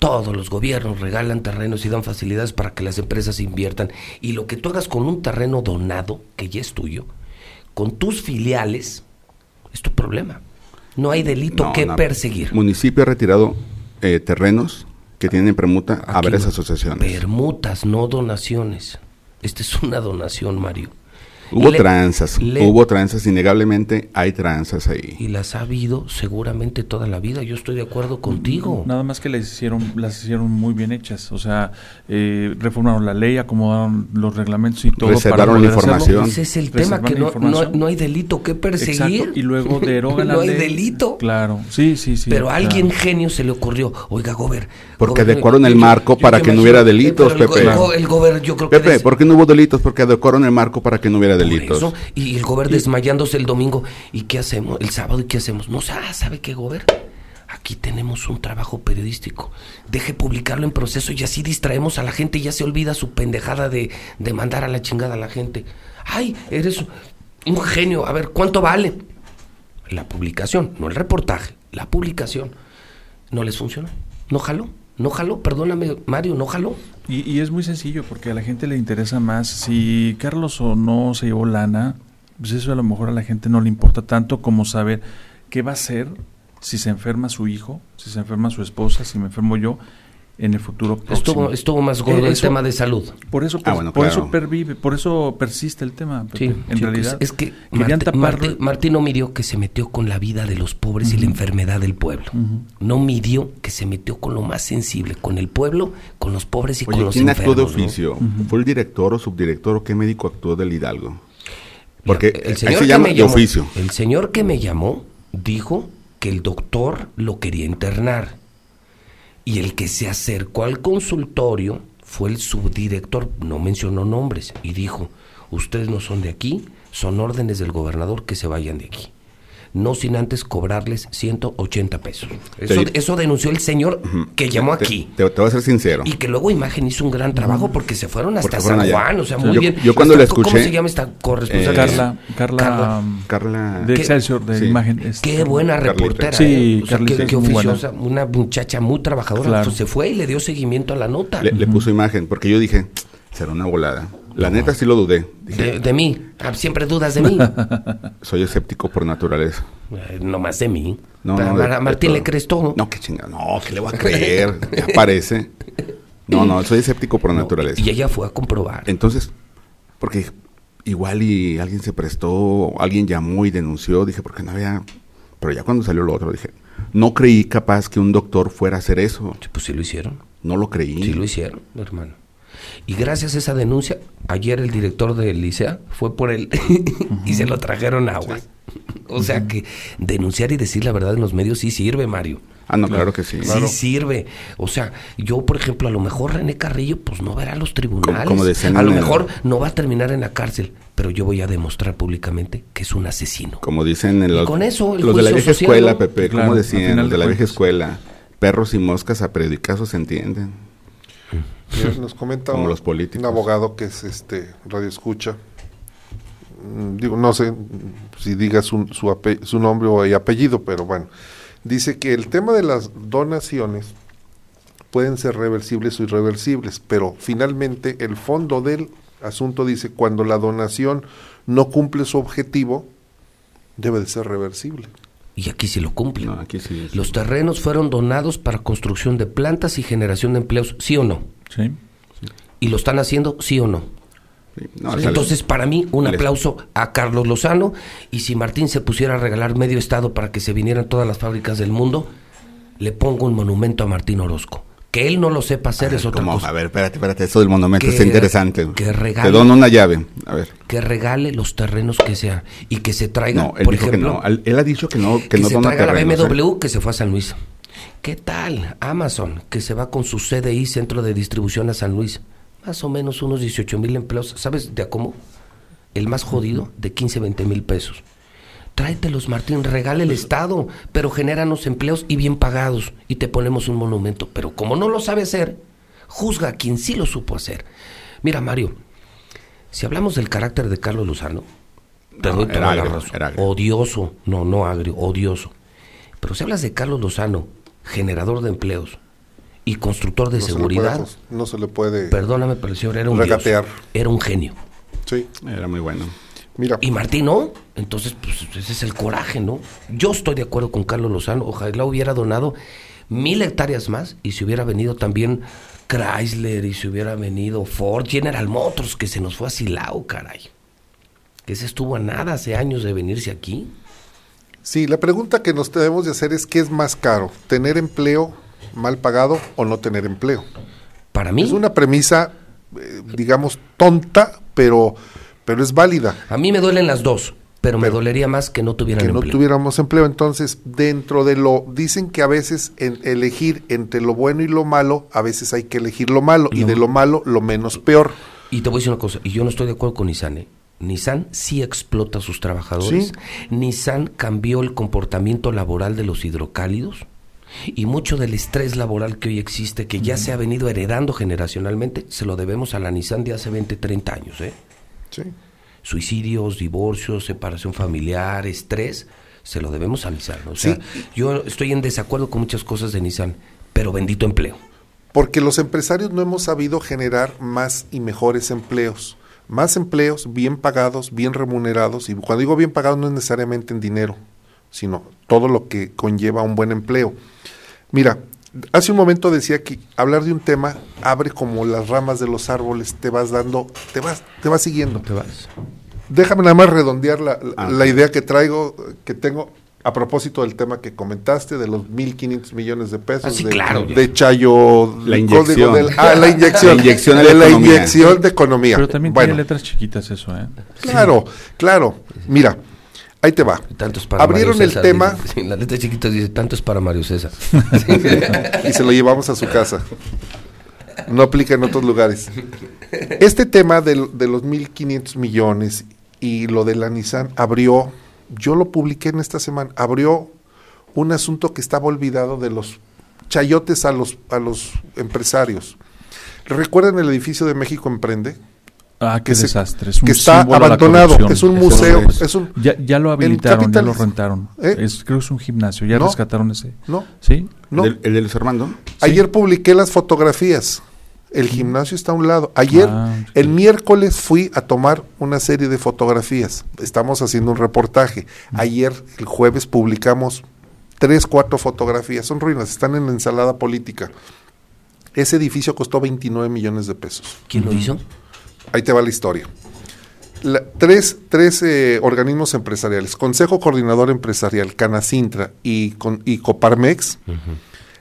S1: Todos los gobiernos regalan terrenos y dan facilidades para que las empresas inviertan. Y lo que tú hagas con un terreno donado, que ya es tuyo, con tus filiales, es tu problema. No hay delito que perseguir.
S2: Municipio ha retirado eh, terrenos que tienen permuta a varias asociaciones.
S1: Permutas, no donaciones. Esta es una donación, Mario.
S2: Hubo tranzas, hubo tranzas, innegablemente hay tranzas ahí.
S1: Y las ha habido seguramente toda la vida, yo estoy de acuerdo contigo.
S4: Nada más que las hicieron, las hicieron muy bien hechas, o sea, eh, reformaron la ley, acomodaron los reglamentos y todo.
S2: Reservaron la información.
S1: Ese es el tema, que no, hay delito que perseguir.
S4: y luego derogan la
S1: ley. No hay delito.
S4: Claro, sí, sí, sí.
S1: Pero a alguien genio se le ocurrió, oiga, Gober.
S2: Porque adecuaron el marco para que no hubiera delitos, Pepe.
S1: El, Gober, yo creo
S2: Pepe, ¿por qué no hubo delitos? Porque adecuaron el marco para que no hubiera delitos.
S1: y el gobierno desmayándose el domingo. ¿Y qué hacemos? El sábado, ¿y qué hacemos? No, ah, ¿sabe qué, gobierno? Aquí tenemos un trabajo periodístico. Deje publicarlo en proceso y así distraemos a la gente y ya se olvida su pendejada de, de mandar a la chingada a la gente. Ay, eres un genio. A ver, ¿cuánto vale? La publicación, no el reportaje, la publicación. No les funciona. No jaló. No jaló, perdóname Mario, no jaló.
S4: Y, y, es muy sencillo porque a la gente le interesa más si Carlos o no se llevó lana, pues eso a lo mejor a la gente no le importa tanto como saber qué va a hacer si se enferma su hijo, si se enferma su esposa, si me enfermo yo en el futuro próximo.
S1: Estuvo, estuvo más gordo el tema de salud.
S4: Por eso, ah, bueno, por claro. eso pervive, por eso persiste el tema.
S1: Sí,
S4: en
S1: sí,
S4: realidad
S1: es que Martín, Martín, Martín, no midió que se metió con la vida de los pobres uh -huh. y la enfermedad del pueblo. Uh -huh. No midió que se metió con lo más sensible, con el pueblo, con los pobres y
S2: Oye,
S1: con los
S2: ¿quién
S1: enfermos.
S2: actuó de oficio?
S1: ¿no? Uh
S2: -huh. ¿Fue el director o subdirector o qué médico actuó del Hidalgo? Porque
S1: el señor,
S2: se
S1: que
S2: llama
S1: me
S2: de
S1: llamó,
S2: oficio.
S1: el señor que me llamó dijo que el doctor lo quería internar. Y el que se acercó al consultorio fue el subdirector, no mencionó nombres, y dijo, ustedes no son de aquí, son órdenes del gobernador que se vayan de aquí. No sin antes cobrarles 180 pesos. Eso,
S2: Te-
S1: eso denunció el señor que llamó
S2: Te-
S1: aquí.
S2: Te, te voy a ser sincero.
S1: Y que luego Imagen hizo un gran trabajo porque se fueron hasta
S2: fueron
S1: San
S2: allá.
S1: Juan, o sea,
S2: Sí.
S1: muy
S2: Yo-
S1: bien.
S2: yo cuando la
S1: ¿Cómo
S2: escuché,
S1: se llama esta corresponsal?
S2: eh,
S4: Carla, Carla,
S1: Carla.
S2: Carla.
S4: de
S1: ¿Qué?
S4: Excelsior, de
S2: Sí.
S4: imagen. este,
S1: Qué buena
S2: Carlita.
S1: reportera.
S4: Sí,
S1: ¿eh? O sea,
S4: Carlita
S1: qué,
S4: es
S1: qué
S4: muy buena.
S1: oficiosa, una muchacha muy trabajadora.
S4: Claro.
S1: Pues se fue y le dio seguimiento a la nota.
S2: Le, le puso imagen, porque yo dije, será una volada. La neta sí lo dudé. Dije,
S1: De, de mí. Ah, siempre dudas de mí.
S2: soy escéptico por naturaleza.
S1: Eh, no más de mí.
S2: No,
S1: Pero
S2: no,
S1: a
S2: de-
S1: Mar- a
S2: de
S1: Martín le crees todo.
S2: No, qué chingada. No, que le voy a creer. Ya parece. No, no, soy escéptico por
S1: No,
S2: naturaleza.
S1: Y ella fue a comprobar.
S2: Entonces, porque igual y alguien se prestó, alguien llamó y denunció, dije, porque no había... Pero ya cuando salió lo otro, dije, no creí capaz que un doctor fuera a hacer eso.
S1: Pues sí lo hicieron.
S2: No lo creí.
S1: Sí lo hicieron, hermano. Y gracias a esa denuncia, ayer el director del licea fue por él y se lo trajeron agua. O sea que denunciar y decir la verdad en los medios sí sirve, Mario.
S2: Ah, no, claro, que sí.
S1: Sí sirve. O sea, yo, por ejemplo, a lo mejor René Carrillo, pues no verá los tribunales.
S2: Como- como decían
S1: a lo
S2: el-
S1: mejor no va a terminar en la cárcel, pero yo voy a demostrar públicamente que es un asesino.
S2: Como dicen en
S1: Y
S2: los,
S1: con eso, el
S2: los de la vieja
S1: social,
S2: escuela. Pepe,
S4: Claro,
S2: como decían los de la vieja escuela, perros y moscas a periodicazos se entienden.
S3: Mira, Nos comenta
S2: Como
S3: un,
S2: los políticos.
S3: un abogado que es este radio escucha. Mm, Digo, no sé si diga su, su, ape- su nombre o y apellido, pero bueno. Dice que el tema de las donaciones pueden ser reversibles o irreversibles, pero finalmente el fondo del asunto dice cuando la donación no cumple su objetivo, debe de ser reversible.
S1: Y aquí sí lo cumple.
S2: No, aquí sí. sí.
S1: Los terrenos fueron donados para construcción de plantas y generación de empleos, sí o no.
S4: Sí.
S1: Y lo están haciendo, sí o no.
S2: Sí, no, o sea,
S1: Entonces, para mí, un aplauso a Carlos Lozano. Y si Martín se pusiera a regalar medio estado para que se vinieran todas las fábricas del mundo, le pongo un monumento a Martín Orozco. Que él no lo sepa hacer es otra
S2: ¿cómo?
S1: cosa.
S2: A ver, espérate, espérate, eso del monumento
S1: Que-
S2: está interesante.
S1: que
S2: Te
S1: regale-
S2: dono una llave. A ver.
S1: Que regale los terrenos que sean. Y que se traiga,
S2: No, él
S1: por
S2: dijo
S1: ejemplo,
S2: que no. Él ha dicho que no, que,
S1: que
S2: no
S1: se
S2: dona
S1: traiga la
S2: terrenos, ¿eh?
S1: BMW que se fue a San Luis. ¿Qué tal Amazon que se va con su CDI, Centro de Distribución a San Luis? Más o menos unos 18 mil empleos. ¿Sabes de a cómo? El más jodido, de 15, 20 mil pesos. Tráetelos, Martín, regale el Estado, pero genéranos empleos y bien pagados y te ponemos un monumento. Pero como no lo sabe hacer, juzga a quien sí lo supo hacer. Mira, Mario, si hablamos del carácter de Carlos Lozano, te
S2: No,
S1: doy la razón. Odioso, no, no agrio, odioso. Pero si hablas de Carlos Lozano, generador de empleos y constructor de
S3: No se le
S1: seguridad,
S3: puede- no se le puede...
S1: perdóname, pero el señor era un dios.
S3: Regatear.
S1: era un genio.
S3: Sí,
S2: Era muy bueno.
S3: mira.
S1: Y Martín no, entonces pues ese es el coraje, ¿no? Yo estoy de acuerdo con Carlos Lozano, ojalá hubiera donado mil hectáreas más y si hubiera venido también Chrysler y si hubiera venido Ford, General Motors, que se nos fue a Silao, caray. Que se estuvo a nada hace años de venirse aquí.
S3: Sí, la pregunta que nos debemos de hacer es ¿qué es más caro? ¿Tener empleo mal pagado o no tener empleo?
S1: Para mí,
S3: Es una premisa, eh, digamos, tonta, pero, pero es válida.
S1: a mí me duelen las dos, pero, me dolería más que no tuvieran
S3: Que no
S1: empleo.
S3: tuviéramos empleo. Entonces, dentro de lo, dicen que a veces en elegir entre lo bueno y lo malo, a veces hay que elegir lo malo y de lo malo lo menos peor.
S1: Y te voy a decir una cosa, y yo no estoy de acuerdo con Nissan. Nissan sí explota a sus trabajadores.
S3: Sí.
S1: Nissan cambió el comportamiento laboral de los hidrocálidos. Y mucho del estrés laboral que hoy existe, que ya se ha venido heredando generacionalmente, se lo debemos a la Nissan de hace 20, 30 años. ¿eh?
S3: Sí.
S1: Suicidios, divorcios, separación familiar, estrés, se lo debemos a Nissan. O sea, yo estoy en desacuerdo con muchas cosas de Nissan, pero bendito empleo.
S3: Porque los empresarios no hemos sabido generar más y mejores empleos. Más empleos bien pagados, bien remunerados. Y cuando digo bien pagados no es necesariamente en dinero, sino todo lo que conlleva un buen empleo. Mira, hace un momento decía que hablar de un tema abre como las ramas de los árboles, te vas dando, te vas, te vas siguiendo.
S1: Te vas.
S3: Déjame nada más redondear la, la-
S2: Ah.
S3: la idea que traigo, que tengo a propósito del tema que comentaste, de los 1.500 millones de pesos
S1: Ah, sí,
S3: de,
S1: claro.
S3: de Chayo...
S2: La
S3: el código
S2: inyección.
S3: del- ah, la inyección.
S2: La inyección
S3: de
S2: la economía.
S3: inyección de economía.
S4: Pero también
S3: bueno,
S4: tiene letras chiquitas eso, ¿eh?
S3: claro, claro. Mira, ahí te va.
S1: Tantos para
S3: Abrieron
S1: Mario
S3: el
S1: César,
S3: tema
S1: dice. Sí, la letra chiquita dice, tantos para Mario César.
S3: y se lo llevamos a su casa. No aplica en otros lugares. Este tema del- de, los 1.500 millones y lo de la Nissan abrió, yo lo publiqué en esta semana, abrió un asunto que estaba olvidado de los chayotes a los, a los empresarios. ¿Recuerdan el edificio de México Emprende?
S4: Ah, qué
S3: Que
S4: desastre. Es un
S3: que está abandonado, es un
S4: Eso
S3: museo,
S4: es.
S3: es un-
S4: Ya, ya lo habilitaron, ya lo rentaron.
S3: ¿Eh?
S4: Es, creo que es un gimnasio, ya
S3: No.
S4: rescataron ese.
S3: ¿No?
S4: ¿Sí?
S3: No.
S2: ¿El, de- el de Luis Armando?
S3: Ayer publiqué las fotografías. El gimnasio está a un lado. Ayer,
S4: Ah,
S3: el miércoles, fui a tomar una serie de fotografías. Estamos haciendo un reportaje. Ayer, el jueves, publicamos tres, cuatro fotografías. Son ruinas, están en la ensalada política. Ese edificio costó 29 millones de pesos.
S1: ¿Quién lo hizo?
S3: Ahí te va la historia. La- tres tres eh, organismos empresariales, Consejo Coordinador Empresarial, Canacintra y, con, y Coparmex,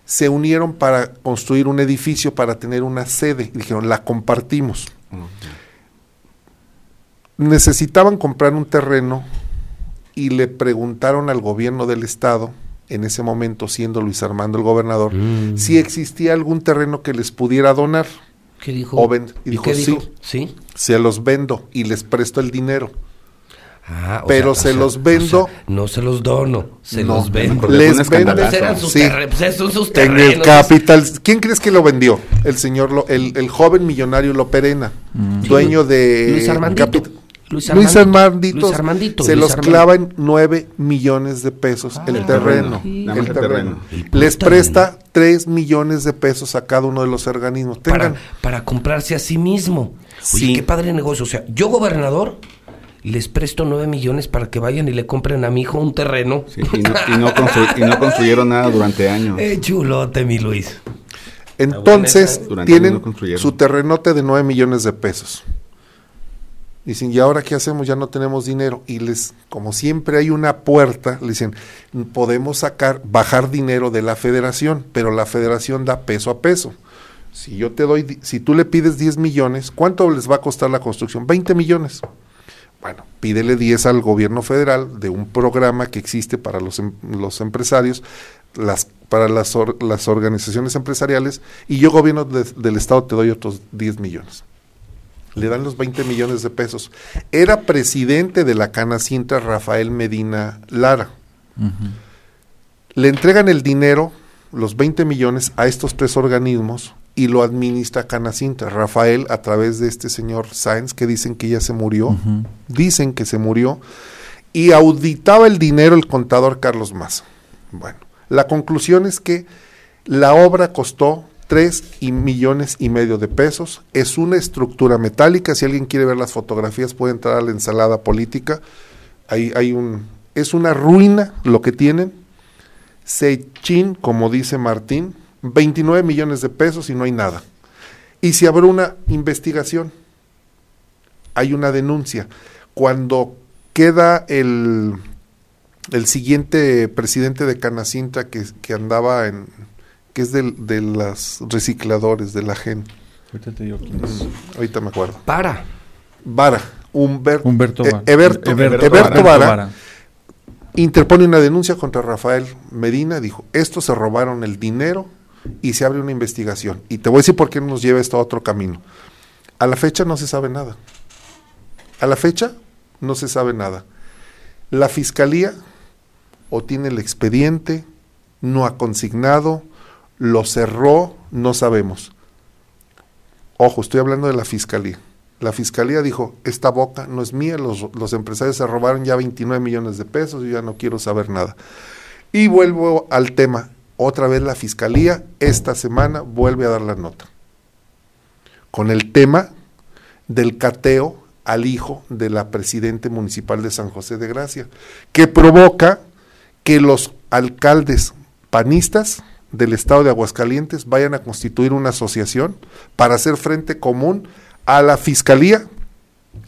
S3: se unieron para construir un edificio para tener una sede. Dijeron, la compartimos. Necesitaban comprar un terreno y le preguntaron al gobierno del estado, en ese momento siendo Luis Armando el gobernador,
S1: Mm.
S3: si existía algún terreno que les pudiera donar.
S1: ¿Qué dijo?
S3: O y dijo,
S1: qué
S3: sí.
S1: Sí.
S3: Se los vendo y les presto el dinero.
S1: Ah, o
S3: Pero
S1: sea,
S3: se
S1: o sea,
S3: los vendo.
S1: o sea, no se los dono, se
S3: No,
S1: los vendo.
S3: les vendo.
S1: sus
S3: Sí.
S1: pues esos son sus
S3: En el capital. ¿Quién crees que lo vendió? El señor, Lo- el, el joven millonario Loperena, dueño de
S1: Luis Armandito. Luis
S3: Luis
S1: Armandito.
S3: Armandito,
S1: Luis Armandito,
S3: se
S1: Luis
S3: los clava en 9 millones de pesos el
S2: el
S3: terreno. El terreno.
S2: terreno.
S3: Les presta 3 millones de pesos a cada uno de los organismos. Tengan,
S1: para, para comprarse a sí mismo. Oye,
S3: Sí.
S1: qué padre negocio. O sea, yo gobernador les presto nueve millones para que vayan y le compren a mi hijo un terreno.
S2: Sí, y, no, y no constru- y no construyeron nada durante años.
S1: Eh, chulote, mi Luis.
S3: Entonces, tienen
S2: no
S3: su terrenote de 9 millones de pesos. Dicen, ¿y ahora qué hacemos? Ya no tenemos dinero. Y les, como siempre hay una puerta, le dicen, podemos sacar, bajar dinero de la federación, pero la federación da peso a peso. Si yo te doy, si tú le pides 10 millones, ¿cuánto les va a costar la construcción? 20 millones. Bueno, pídele 10 al gobierno federal de un programa que existe para los, em- los empresarios, las, para las, or- las organizaciones empresariales, y yo, gobierno de- del Estado, te doy otros 10 millones. Le dan los 20 millones de pesos. Era presidente de la Canacintra Rafael Medina Lara. Le entregan el dinero, los 20 millones, a estos tres organismos y lo administra Canacintra. Rafael, a través de este señor Sáenz, que dicen que ya se murió, dicen que se murió, y auditaba el dinero el contador Carlos Maza. Bueno, la conclusión es que la obra costó 3 y millones y medio de pesos. Es una estructura metálica. Si alguien quiere ver las fotografías, puede entrar a la ensalada política. Ahí hay un. Es una ruina lo que tienen. Seychin, como dice Martín, 29 millones de pesos y no hay nada. Y si abre una investigación, hay una denuncia. Cuando queda el, el siguiente presidente de Canacintra que, que andaba en, que es del, de las recicladores de la GEN,
S4: Ahorita te digo quién es.
S3: ahorita me acuerdo,
S1: Para.
S3: Vara, Humber-
S4: Humberto
S3: eh,
S4: Vara.
S3: Eberto,
S4: Eberto
S3: Eberto
S4: Vara.
S3: Vara interpone una denuncia contra Rafael Medina, dijo, estos se robaron el dinero y se abre una investigación. Y te voy a decir por qué nos lleva esto a otro camino. A la fecha no se sabe nada. A la fecha no se sabe nada. La fiscalía o tiene el expediente, no ha consignado, lo cerró, no sabemos. Ojo, estoy hablando de la fiscalía. La fiscalía dijo, esta boca no es mía, los, los empresarios se robaron ya 29 millones de pesos, yo ya no quiero saber nada. Y vuelvo al tema, otra vez la fiscalía esta semana vuelve a dar la nota. Con el tema del cateo al hijo de la presidente municipal de San José de Gracia, que provoca que los alcaldes panistas del estado de Aguascalientes vayan a constituir una asociación para hacer frente común a la fiscalía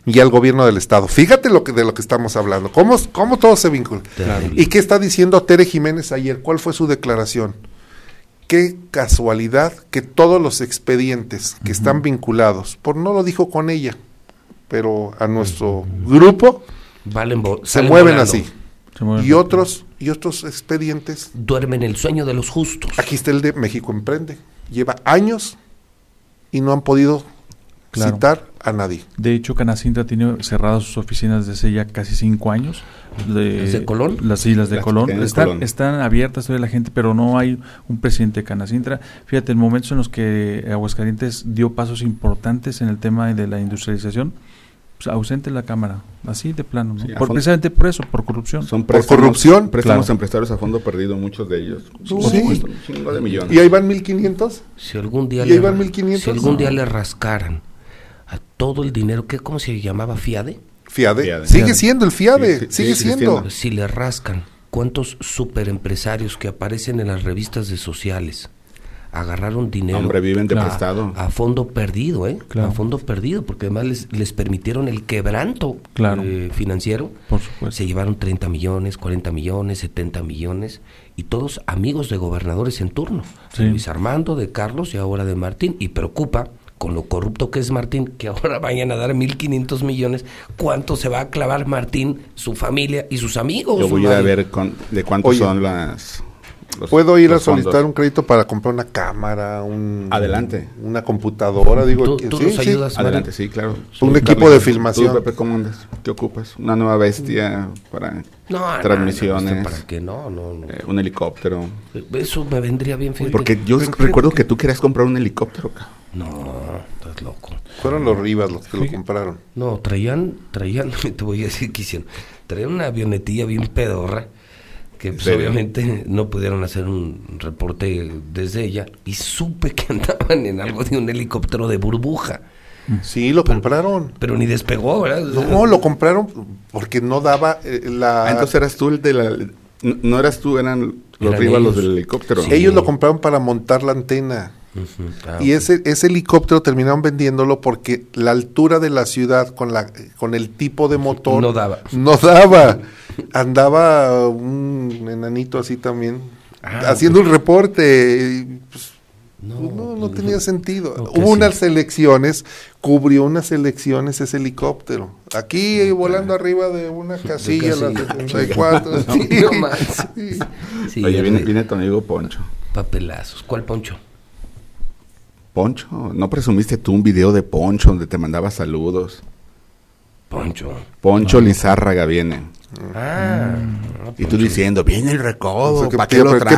S3: y al gobierno del estado. Fíjate lo que, de lo que estamos hablando, cómo, cómo todo se vincula.
S1: Terrible.
S3: ¿Y qué está diciendo Tere Jiménez ayer? ¿Cuál fue su declaración? Qué casualidad que todos los expedientes que están vinculados, por no lo dijo con ella, pero a nuestro grupo,
S1: Valen
S3: se mueven
S1: volando.
S3: así.
S4: Se mueven.
S3: Y otros, y otros expedientes,
S1: Duermen el sueño de los justos.
S3: aquí está el de México Emprende, lleva años y no han podido
S4: Claro.
S3: citar a nadie.
S4: De hecho, Canacintra tiene cerradas sus oficinas desde ya casi cinco años. De,
S1: ¿Las de Colón?
S4: Las islas de
S2: Las que
S4: Colón. Están,
S2: Colón.
S4: están abiertas todavía la gente, pero no hay un presidente de Canacintra. Fíjate, en momentos en los que Aguascalientes dio pasos importantes en el tema de la industrialización, pues, ausente la Cámara, así de plano. ¿no?
S2: Sí,
S4: por, precisamente por eso, por corrupción.
S2: Son
S3: Por
S2: préstamos-
S3: corrupción,
S2: Préstamos
S4: claro.
S2: empresarios a fondo perdido, muchos de ellos.
S3: Sí.
S2: Por supuesto, un chingo de millones.
S3: Y ahí van 1500.
S1: Si algún día
S3: ¿Y ahí van 1500?
S1: si algún día
S3: No.
S1: le rascaran a todo el dinero, ¿qué, ¿cómo se llamaba? ¿Fiade?
S3: Fiade.
S2: Fiade.
S3: Sigue siendo el Fiade,
S2: Sí, sí,
S3: sigue
S2: sigue
S3: siendo.
S2: siendo.
S1: Si le rascan, ¿cuántos superempresarios que aparecen en las revistas de sociales agarraron dinero
S2: Hombre, viven de
S4: Claro.
S2: prestado.
S1: a fondo perdido, ¿eh?
S4: Claro.
S1: A fondo perdido, porque además les, les permitieron el quebranto
S4: Claro.
S1: eh, financiero.
S4: Por supuesto.
S1: Se llevaron 30 millones, 40 millones, 70 millones, y todos amigos de gobernadores en turno. De
S4: Sí.
S1: Luis Armando, de Carlos y ahora de Martín. Y preocupa, con lo corrupto que es Martín, que ahora vayan a dar 1.500 millones, ¿cuánto se va a clavar Martín, su familia y sus amigos?
S2: Yo voy a ir a
S1: Mario?
S2: ver con- de cuántos
S3: Oye.
S2: son las... los-
S3: Puedo ir a
S2: fondos.
S3: solicitar un crédito para comprar una cámara, un,
S2: Adelante.
S3: una computadora, digo,
S1: ¿Tú-
S3: sí,
S1: nos
S3: sí.
S1: ayudas?
S2: Adelante, sí, claro.
S3: Un equipo de filmación.
S2: ¿Tú, Pepe, cómo andas? ¿Qué ocupas? ¿Una nueva bestia para
S1: No, no,
S2: transmisiones?
S1: no, ¿Para qué? No, no, no.
S2: eh, ¿Un helicóptero?
S1: Eso me vendría bien, fíjate.
S2: Porque yo
S3: Pero
S2: recuerdo que tú querías comprar un helicóptero. cabrón.
S1: No, estás loco.
S3: Fueron los Rivas los que lo compraron.
S1: No, traían, traían, te voy a decir que hicieron, traían una avionetilla bien pedorra, que pues, obviamente no pudieron hacer un reporte desde ella, y supe que andaban en algo de un helicóptero de burbuja,
S3: Sí, lo compraron.
S1: pero ni despegó, ¿verdad?
S3: No, lo compraron porque no daba eh, la...
S2: Ah, entonces eras tú el de la... No, no eras tú, eran los
S1: Eran ellos.
S2: del helicóptero.
S1: Sí.
S3: Ellos lo compraron para montar la antena.
S1: Ah,
S3: Y ese, ese helicóptero terminaron vendiéndolo porque la altura de la ciudad con la con el tipo de motor
S1: No daba.
S3: No daba. Andaba un enanito así también
S1: Ah,
S3: haciendo un reporte. y, pues,
S1: No,
S3: pues, no, no tenía sentido. Hubo
S1: sí.
S3: unas elecciones, cubrió unas elecciones ese helicóptero. Aquí volando arriba de una casilla, la
S1: casilla.
S3: 74. sí.
S1: No más.
S3: Sí.
S1: Sí,
S2: Oye, viene,
S1: sé.
S2: viene tu amigo Poncho.
S1: papelazos. ¿Cuál poncho?
S2: Poncho, ¿no presumiste tú un video de Poncho donde te mandaba saludos?
S1: Poncho.
S2: Poncho Lizárraga viene.
S1: Ah.
S2: Y tú diciendo, viene el
S3: O
S2: recodo,
S3: sea, que-
S2: ¿para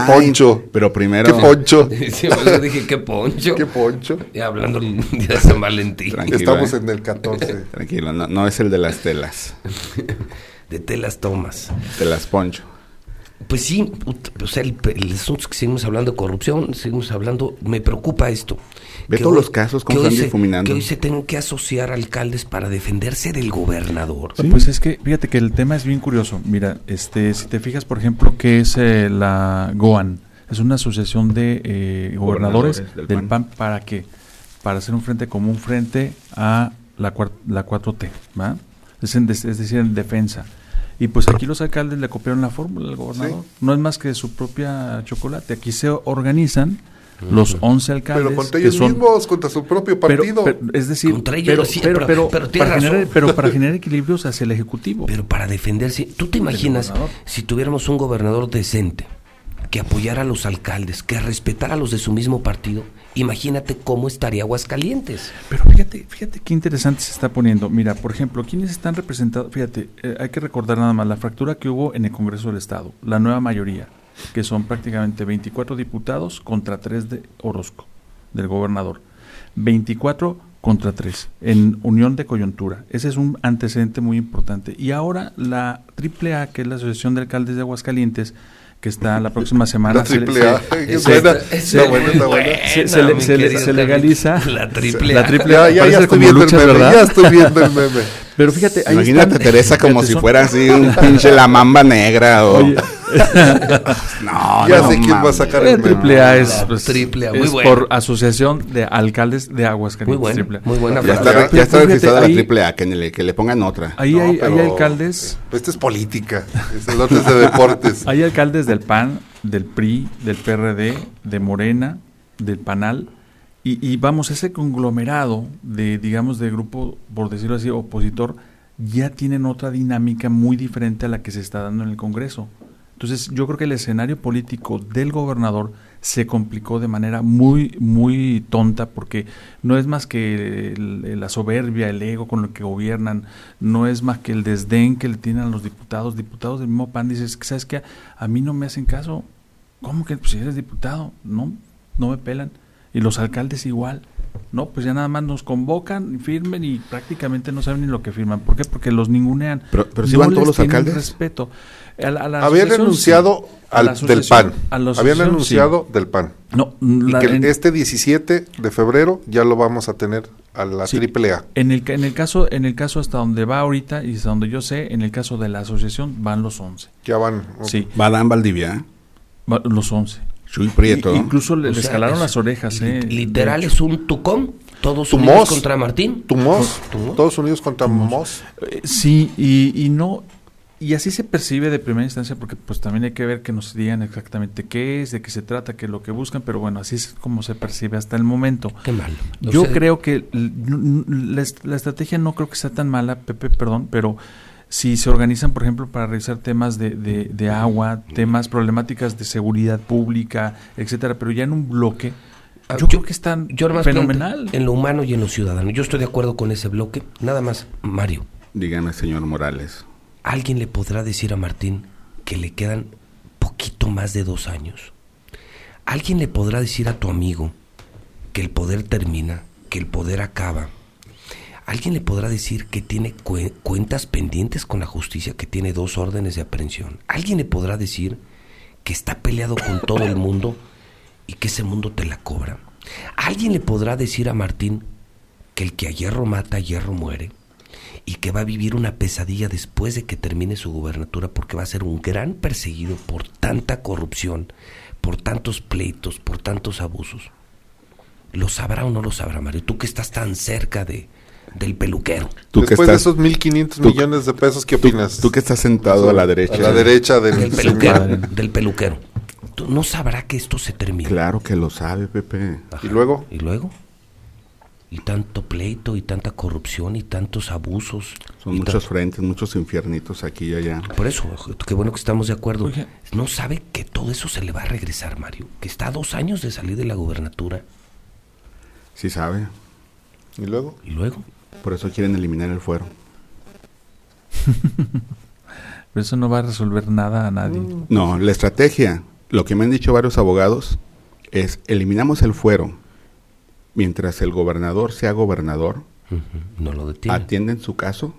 S2: qué.
S3: Poncho?
S2: Pero primero,
S3: ¿Qué poncho?
S1: Sí, eso dije, ¿qué poncho?
S3: ¿Qué poncho?
S1: Y hablando el día de San Valentín.
S2: Tranquilo,
S3: Estamos
S2: eh.
S3: en el 14.
S2: tranquilo, no, no es el de las telas,
S1: De telas tomas.
S2: de las Poncho.
S1: Pues sí, o sea, el, el asunto es que seguimos hablando de corrupción, seguimos hablando, me preocupa esto.
S2: Ve
S1: Que
S2: todos
S1: hoy-
S2: los casos
S1: que
S2: como
S1: hoy
S2: están
S1: se-
S2: difuminando.
S1: Que hoy se tengan que asociar alcaldes para defenderse del gobernador.
S4: Pues es que, fíjate que el tema es bien curioso. Mira, este, si te fijas, por ejemplo, que es eh, la GOAN, es una asociación de eh, gobernadores,
S2: Gobernadores del
S4: del,
S2: PAN.
S4: PAN. ¿para qué? Para hacer un frente común frente a la, cuar- la 4T, ¿va? Es, en es decir, en defensa. Y pues aquí los alcaldes le copiaron la fórmula al gobernador. No es más que su propia chocolate. Aquí se organizan los 11 alcaldes.
S3: Pero contra
S4: que
S3: ellos
S4: son-
S3: mismos, contra su propio partido.
S4: pero- es decir,
S1: Contra ellos,
S4: pero,
S1: sí,
S4: pero,
S1: pero-
S4: pero
S1: pero tiene
S4: para generar, pero para generar equilibrios hacia el Ejecutivo.
S1: Pero para defenderse, ¿tú te imaginas si tuviéramos un gobernador decente que apoyara a los alcaldes, que respetara a los de su mismo partido? Imagínate cómo estaría Aguascalientes.
S4: Pero fíjate, fíjate qué interesante se está poniendo. Mira, por ejemplo, ¿quiénes están representados? Fíjate, eh, hay que recordar nada más la fractura que hubo en el Congreso del Estado, la nueva mayoría. que son prácticamente 24 diputados contra 3 de Orozco, del gobernador. 24 contra 3 en unión de coyuntura. Ese es un antecedente muy importante. Y ahora la AAA, que es la Asociación de Alcaldes de Aguascalientes, que está la próxima semana.
S3: La triple A. Está buena, está buena.
S4: Se legaliza.
S1: La triple
S4: La
S1: A.
S4: triple A.
S3: Ya, ya, estoy
S4: como
S3: viendo el meme.
S4: ¿verdad?
S3: Ya estoy viendo el meme.
S4: Pero fíjate, ahí
S2: Imagínate
S4: están-
S2: Teresa como
S4: fíjate,
S2: si
S4: son-
S2: fuera así un pinche la mamba negra o...
S4: Oye,
S2: no,
S3: Ya
S2: no
S3: sé quién va a sacar el meme.
S4: triple A es,
S1: La
S4: pues,
S1: triple A,
S4: es
S1: muy bueno.
S4: por Asociación de Alcaldes de Aguascalientes.
S1: Muy
S4: A.
S1: muy buena
S2: Ya está, ya está registrada la triple A, que le, que le pongan otra.
S4: Ahí
S3: No,
S4: hay, hay alcaldes,
S3: Esta es política. Es el otro es de deportes.
S4: hay alcaldes del PAN, del PRI, del PRD, de Morena, del PANAL, y, y vamos, ese conglomerado de, digamos, de grupo, por decirlo así, opositor, ya tienen otra dinámica muy diferente a la que se está dando en el Congreso. Entonces, yo creo que el escenario político del gobernador se complicó de manera muy, muy tonta, porque no es más que el- la soberbia, el ego con lo que gobiernan, no es más que el desdén que le tienen a los diputados. Diputados del mismo PAN dices, ¿sabes qué? A mí no me hacen caso. ¿Cómo que pues, si eres diputado? No, no me pelan. Y los alcaldes igual. No, pues ya nada más nos convocan, firmen y prácticamente no saben ni lo que firman. ¿Por qué? Porque los ningunean.
S2: Pero- pero si
S4: No
S2: van todos los alcaldes.
S4: respeto. A la- a la
S3: Habían anunciado
S4: sí. A
S3: al,
S4: la
S3: del PAN.
S4: a la
S3: Habían anunciado del PAN.
S4: No,
S3: Y
S4: la-
S3: que
S4: en,
S3: este 17 de febrero ya lo vamos a tener a la
S4: Sí.
S3: triple A.
S4: en el, en el caso en el caso hasta donde va ahorita y hasta donde yo sé, en el caso de la asociación van los 11.
S3: Ya van.
S4: Sí,
S2: Badán Valdivia,
S4: va- los 11.
S2: Chuy Prieto.
S4: I- incluso le,
S1: O
S4: les
S1: sea,
S4: jalaron
S1: es-
S4: las orejas, ¿eh?
S1: Literal es un tucón. Todos
S3: Tumos.
S1: unidos contra Martín.
S3: Tumos.
S1: Tumos.
S3: Todos unidos contra Mos.
S4: Eh, Sí, y, y no, y así se percibe de primera instancia, porque pues también hay que ver que nos digan exactamente qué es, de qué se trata, qué es lo que buscan, pero bueno, así es como se percibe hasta el momento.
S1: Qué mal. O
S4: Yo
S1: sea,
S4: creo que la, la estrategia no creo que sea tan mala, Pepe, perdón, pero si se organizan, por ejemplo, para revisar temas de, de, de agua, temas problemáticas de seguridad pública, etcétera, pero ya en un bloque,
S1: Ah,
S4: yo, creo que están
S1: Yo
S4: fenomenal.
S1: En lo humano y en lo ciudadano. Yo estoy de acuerdo con ese bloque. Nada más, Mario.
S2: Dígame, señor Morales.
S1: ¿Alguien le podrá decir a Martín que le quedan poquito más de dos años? ¿Alguien le podrá decir a tu amigo que el poder termina, que el poder acaba? ¿Alguien le podrá decir que tiene cue- cuentas pendientes con la justicia, que tiene dos órdenes de aprehensión? ¿Alguien le podrá decir que está peleado con todo el mundo y que ese mundo te la cobra? ¿Alguien le podrá decir a Martín que el que a hierro mata, a hierro muere? Y que va a vivir una pesadilla después de que termine su gubernatura porque va a ser un gran perseguido por tanta corrupción, por tantos pleitos, por tantos abusos. ¿Lo sabrá o no lo sabrá, Mario? Tú que estás tan cerca de, del peluquero.
S2: Tú que
S3: Después
S2: estás,
S3: de esos 1.500
S2: tú-
S3: millones de pesos, ¿qué opinas?
S2: tú que estás sentado a la derecha.
S3: A la derecha del,
S1: Del
S3: señor.
S1: peluquero. Del peluquero. ¿Tú ¿No sabrá que esto se termina?
S2: Claro que lo sabe, Pepe.
S3: Y luego,
S1: ¿Y luego? Y tanto pleito, y tanta corrupción, y tantos abusos.
S2: Son muchos frentes, muchos infiernitos aquí y allá.
S1: Por eso, qué bueno que estamos de acuerdo.
S4: Oye.
S1: No sabe que todo eso se le va a regresar, Mario. Que está a dos años de salir de la gubernatura.
S2: Sí sabe.
S3: y luego.
S1: ¿Y luego?
S2: Por eso quieren eliminar el fuero.
S4: Pero eso no va a resolver nada a nadie.
S2: No, la estrategia, lo que me han dicho varios abogados, es eliminamos el fuero mientras el gobernador sea gobernador,
S1: No lo detiene.
S2: atienden su caso,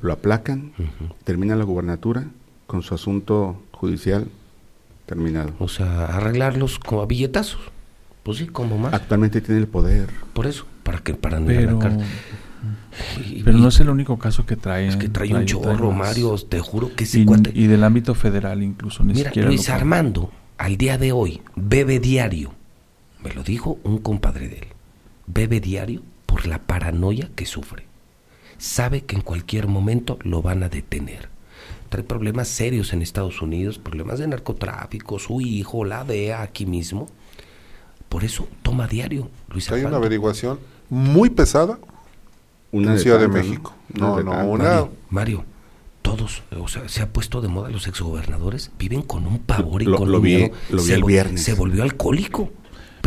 S2: lo aplacan,
S1: Ujú.
S2: termina la gubernatura con su asunto judicial terminado.
S1: O sea, arreglarlos como a billetazos. Pues sí, como más.
S2: Actualmente tiene el poder.
S1: Por eso, para que para no ir a
S4: Pero,
S1: la. Y-
S4: pero
S1: y-
S4: no es el único caso que trae.
S1: es que trae un chorro. Mario. Te juro que ese
S4: Y,
S1: cuate.
S4: y del ámbito federal incluso, ni
S1: Mira,
S4: siquiera.
S1: Luis. Armando, al día de hoy, bebe diario. Me lo dijo un compadre de él. Bebe diario por la paranoia que sufre. Sabe que en cualquier momento lo van a detener. Trae problemas serios en Estados Unidos, problemas de narcotráfico, su hijo, la DEA aquí mismo. Por eso toma diario, Luis
S3: Hay una averiguación muy pesada
S2: Una
S3: en Ciudad de México. No,
S2: de
S3: no,
S2: tantas.
S3: una.
S1: Mario, Mario, todos, o sea, se ha puesto de moda los exgobernadores, viven con un pavor y
S2: Lo-
S1: con
S2: lo
S1: un
S2: vi-
S1: miedo.
S2: lo vi
S1: se
S2: el
S1: vol-
S2: viernes.
S1: Se volvió alcohólico.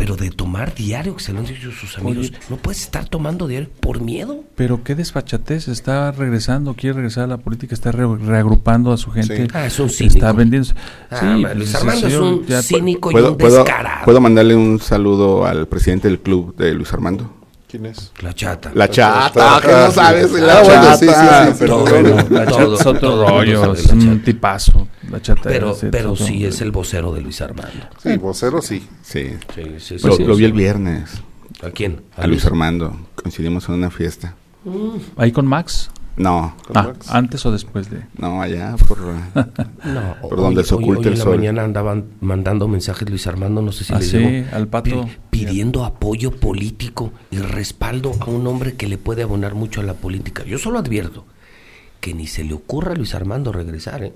S1: Pero de tomar diario, que se lo han dicho sus amigos,
S4: Oye.
S1: no puedes estar tomando diario por miedo.
S4: Pero qué desfachatez, está regresando, quiere regresar a la política, está re- reagrupando a su gente.
S3: Sí.
S1: Ah, es un cínico.
S4: Está vendiendo.
S1: Ah,
S4: Sí,
S1: Luis Armando es un
S4: ya-
S1: cínico y
S2: ¿Puedo,
S1: un
S2: puedo,
S1: descarado.
S2: ¿Puedo mandarle un saludo al presidente del club de Luis Armando?
S3: ¿Quién es?
S1: La chata.
S2: La
S3: chata,
S2: que no sabes. La chata.
S3: sí, sí, sí,
S2: bueno.
S4: La
S1: Todo-
S4: chata es otro
S1: todo
S4: rollo, es un tipazo. La chata
S1: Pero, pero sí es el vocero de Luis Armando.
S3: Sí, vocero sí.
S2: Sí.
S1: Sí, sí, sí,
S2: Lo,
S1: sí,
S2: lo
S1: sí.
S2: vi el viernes
S1: ¿A quién?
S2: a Luis Armando. Coincidimos en una fiesta.
S4: Ahí con Max.
S2: No,
S4: Ah, antes o después de.
S2: no, allá por...
S1: No,
S2: Por donde se oculta
S1: hoy
S2: el
S1: en la mañana andaban mandando mensajes Luis Armando, no sé si
S4: Ah,
S1: les
S4: sí,
S1: llegó,
S4: al pato.
S1: pi- pidiendo apoyo político y respaldo a un hombre que le puede abonar mucho a la política. Yo solo advierto que ni se le ocurra a Luis Armando regresar, ¿eh?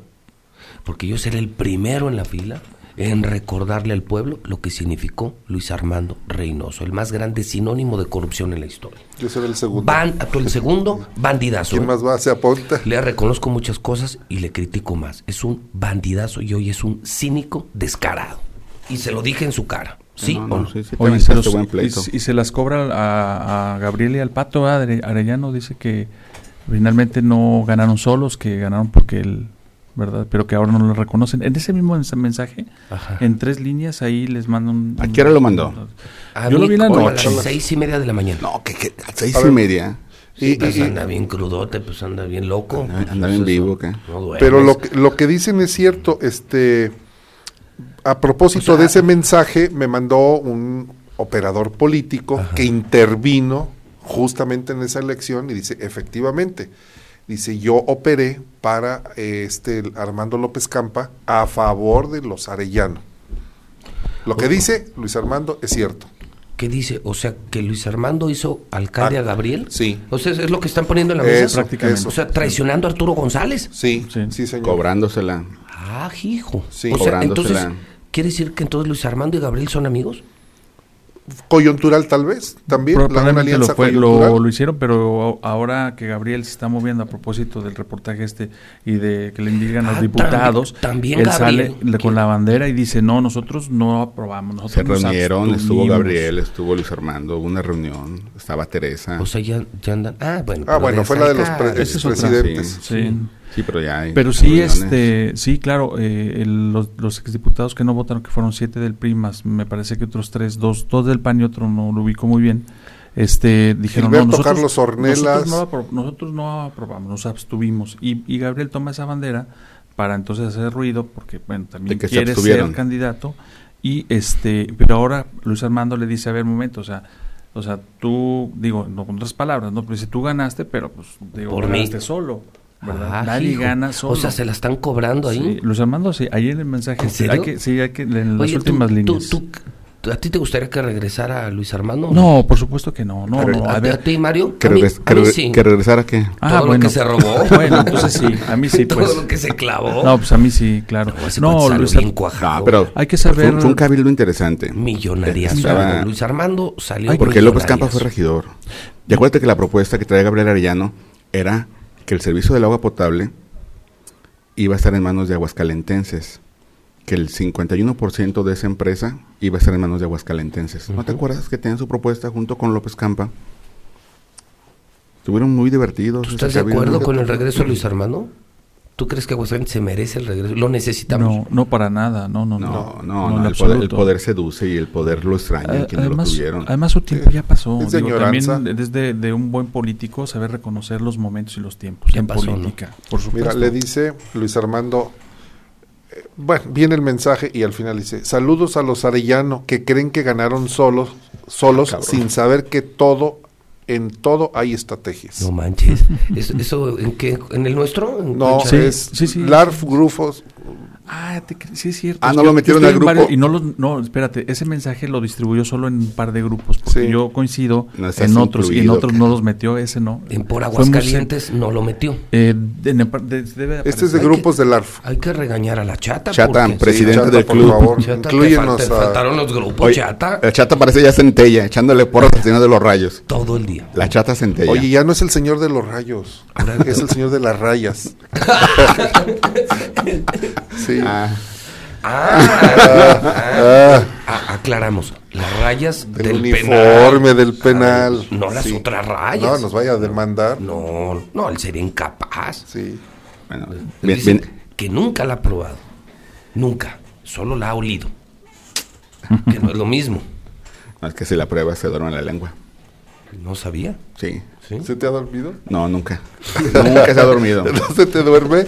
S1: porque yo seré el primero en la fila en recordarle al pueblo lo que significó Luis Armando Reynoso, el más grande sinónimo de corrupción en la historia.
S3: Yo seré el segundo.
S1: Tú el segundo, bandidazo.
S3: ¿Quién
S1: ¿eh?
S3: más va? Se apunta.
S1: Le reconozco muchas cosas y le critico más. Es un bandidazo y hoy es un cínico descarado. Y se lo dije en su cara. ¿Sí
S2: No, no,
S1: o no?
S2: sí, sí
S4: Oye, se los-
S2: buen
S4: y, y se las cobra a, a Gabriel y al Pato Arellano. Dice que finalmente no ganaron solos, que ganaron porque él, ¿verdad? Pero que ahora no lo reconocen. En ese mismo mens- mensaje,
S1: Ajá.
S4: en tres líneas, ahí les mando un.
S2: ¿A qué hora lo mandó?
S1: A
S4: Yo lo vi en la
S1: como a
S4: noche.
S1: las seis y media de la mañana.
S2: No, que, que a seis
S3: A
S2: y media.
S1: Sí,
S3: Y-
S1: pues
S3: y-
S1: anda bien crudote, pues anda bien loco.
S2: Anda-
S1: Pues,
S2: anda
S1: pues,
S2: bien vivo, ¿qué?
S1: no.
S3: Pero lo que, lo que dicen es cierto. Este, a propósito
S1: O sea,
S3: de ese mensaje, me mandó un operador político que intervino justamente en esa elección y dice, efectivamente, dice, yo operé para eh, este Armando López Campa a favor de los Arellano. Lo que dice Luis Armando es cierto.
S1: ¿Qué dice? O sea, que Luis Armando hizo alcalde
S3: Ah,
S1: a Gabriel.
S3: sí.
S1: O sea, es lo que están poniendo en la
S3: Eso,
S1: mesa.
S4: prácticamente.
S1: O sea, traicionando a Arturo González.
S3: Sí,
S4: Sí.
S3: sí, señor.
S2: Cobrándosela.
S1: Ah, hijo.
S3: Sí.
S1: o sea, entonces,
S2: Cobrándosela.
S1: ¿quiere decir que entonces Luis Armando y Gabriel son amigos?
S3: Coyuntural tal vez, también. la- una
S4: Probablemente
S3: alianza
S4: lo, fue, lo, lo hicieron, pero ahora que Gabriel se está moviendo a propósito del reportaje este y de que le indican a
S1: Ah,
S4: los diputados,
S1: también- también
S4: él
S1: Gabriel,
S4: sale le- con la bandera y dice, no, nosotros no aprobamos. Nosotros
S2: Se
S4: nos
S2: reunieron, estuvo
S4: abstuvimos".
S2: Gabriel, estuvo Luis Armando, hubo una reunión, estaba Teresa.
S1: O sea, ya, ya andan. Ah, bueno.
S3: Ah, bueno, fue la de los
S1: alcalde.
S3: pre-
S4: Esa es otra.
S3: expresidentes.
S4: Sí.
S2: Sí, pero ya hay
S4: Pero sí,
S2: reuniones.
S4: este, sí, claro, eh, el- los, los exdiputados que no votaron, que fueron siete del PRI, más me parece que otros tres, dos, dos del PAN y otro no lo ubico muy bien, este, dijeron,
S3: Gilberto
S4: no, nosotros,
S3: Carlos Ornelas.
S4: nosotros no, apro- nosotros no aprobamos, nos abstuvimos. Y, y Gabriel toma esa bandera para entonces hacer ruido, porque, bueno, también
S2: que se
S4: quiere ser candidato, y este, pero ahora Luis Armando le dice, a ver, momento, o sea, o sea, tú, digo, no con otras palabras, no, pues si tú ganaste, pero pues, digo,
S1: Por mí.
S4: ganaste solo.
S1: Ah,
S4: Nadie
S1: hijo.
S4: gana solo.
S1: O sea, se la están cobrando ahí.
S4: Sí, Luis Armando, sí, ahí en el mensaje,
S1: ¿En
S4: sí,
S1: serio?
S4: hay que, sí, hay que, en las
S1: Oye,
S4: últimas
S1: tú-
S4: líneas.
S1: tú- tú- ¿A ti te gustaría que regresara Luis Armando?
S4: no, por supuesto que no, no,
S1: Pero,
S4: no,
S1: ¿a,
S4: a
S1: a
S4: ver.
S1: ti, Mario?
S2: ¿Que,
S1: a mí, a sí.
S2: que regresara qué?
S4: Ah,
S1: todo lo que se robó.
S4: Bueno, entonces sí, a mí sí,
S1: Todo
S4: pues.
S1: lo que se clavó.
S4: No, pues a mí sí, claro.
S1: No,
S4: Luis
S1: bien
S4: Ar-
S1: cuajado.
S2: No, pero
S4: Hay que
S2: fue,
S4: saber-
S2: fue un cabildo interesante.
S1: Millonaria.
S2: Estaba-
S1: Luis Armando salió
S4: Ay,
S2: Porque López Campa fue regidor. Y acuérdate que la propuesta que traía Gabriel Arellano era que el servicio del agua potable iba a estar en manos de aguascalentenses. Que el 51% de esa empresa iba a estar en manos de aguascalentenses. ¿No te acuerdas que tenían su propuesta junto con López Campa? Estuvieron muy divertidos.
S1: ¿Tú estás de acuerdo con el regreso de Luis Armando? ¿Tú crees que Aguascalientes se merece el regreso? Lo necesitamos.
S4: No, no para nada, no, no,
S2: No,
S4: no.
S2: no, no, el, poder, el
S4: absoluto.
S2: poder seduce y el poder lo extraña
S4: Ah,
S2: en quienes lo
S4: además,
S2: tuvieron.
S4: además su tiempo ya pasó.
S3: Es de
S4: Digo, también desde de un buen político saber reconocer los momentos y los tiempos
S1: Ya
S4: en
S1: pasó, ¿no?
S4: política. Por supuesto.
S3: Mira, le dice Luis Armando, eh, bueno, viene el mensaje y al final dice, saludos a los Arellano que creen que ganaron solos, solos
S2: Ah, cabrón.
S3: sin saber que todo, en todo hay estrategias.
S1: No manches. ¿Eso, eso en qué? ¿En el nuestro? ¿En
S3: No,
S1: Concha?
S4: Sí,
S3: es
S4: sí, sí.
S3: LARF Grupos.
S4: Ah, te sí es cierto.
S2: Ah, ¿no lo metieron al
S4: en varios-
S2: grupo?
S4: y no, los- no, espérate, ese mensaje lo distribuyó solo en un par de grupos, porque
S3: Sí.
S4: yo coincido
S2: No
S4: en otros y en otros no los metió, ese no.
S1: En por Aguascalientes no lo metió.
S4: eh, de- en el par- de- debe
S3: Este es de grupos de LARF.
S1: Hay que regañar a la chata.
S2: Chata,
S1: porque-
S2: presidente
S3: Chata,
S2: del
S3: por
S2: club.
S3: favor,
S1: Chata,
S3: incluyenos
S1: te faltaron los grupos,
S2: Oye,
S1: Chata.
S2: La chata parece ya centella, echándole porras al señor de los rayos.
S1: Todo el día.
S2: La chata centella.
S3: Oye, ya no es el señor de los rayos, es el señor de las rayas. sí.
S2: Ah,
S1: Ah, ah, a- aclaramos, las rayas
S3: Del,
S1: del
S3: uniforme
S1: penal.
S3: del penal.
S1: No las
S3: Sí.
S1: otras rayas.
S3: No, nos vaya a demandar.
S1: No, no, él sería incapaz.
S3: Sí.
S2: Bueno, bien-
S1: que nunca la ha probado. Nunca. Solo la ha olido. que no es lo mismo.
S2: no, es que si la prueba se duerme la lengua.
S1: No sabía.
S2: Sí.
S1: ¿Sí?
S3: ¿Se te ha dormido?
S2: No, nunca. nunca se ha dormido.
S3: ¿No se te duerme?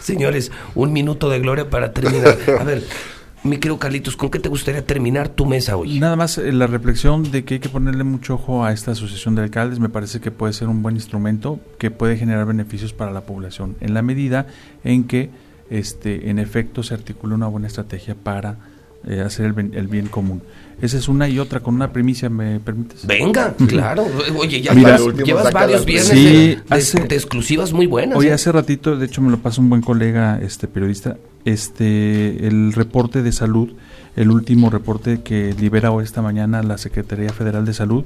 S1: Señores, un minuto de gloria para terminar. A ver, mi querido Carlitos, ¿con qué te gustaría terminar tu mesa hoy?
S4: Nada más eh, la reflexión de que hay que ponerle mucho ojo a esta asociación de alcaldes me parece que puede ser un buen instrumento que puede generar beneficios para la población en la medida en que este en efecto se articula una buena estrategia para eh, hacer el bien, el bien común. Esa es una y otra con una primicia, ¿me permites?
S1: Venga, claro. Oye, ya
S4: Mira,
S1: llevas, varios viernes
S4: Sí,
S1: de, de-
S4: hace-
S1: de exclusivas muy buenas.
S4: Oye,
S1: ¿eh?
S4: hace ratito, de hecho me lo pasó un buen colega, este periodista, este el reporte de salud, el último reporte que libera hoy esta mañana la Secretaría Federal de Salud,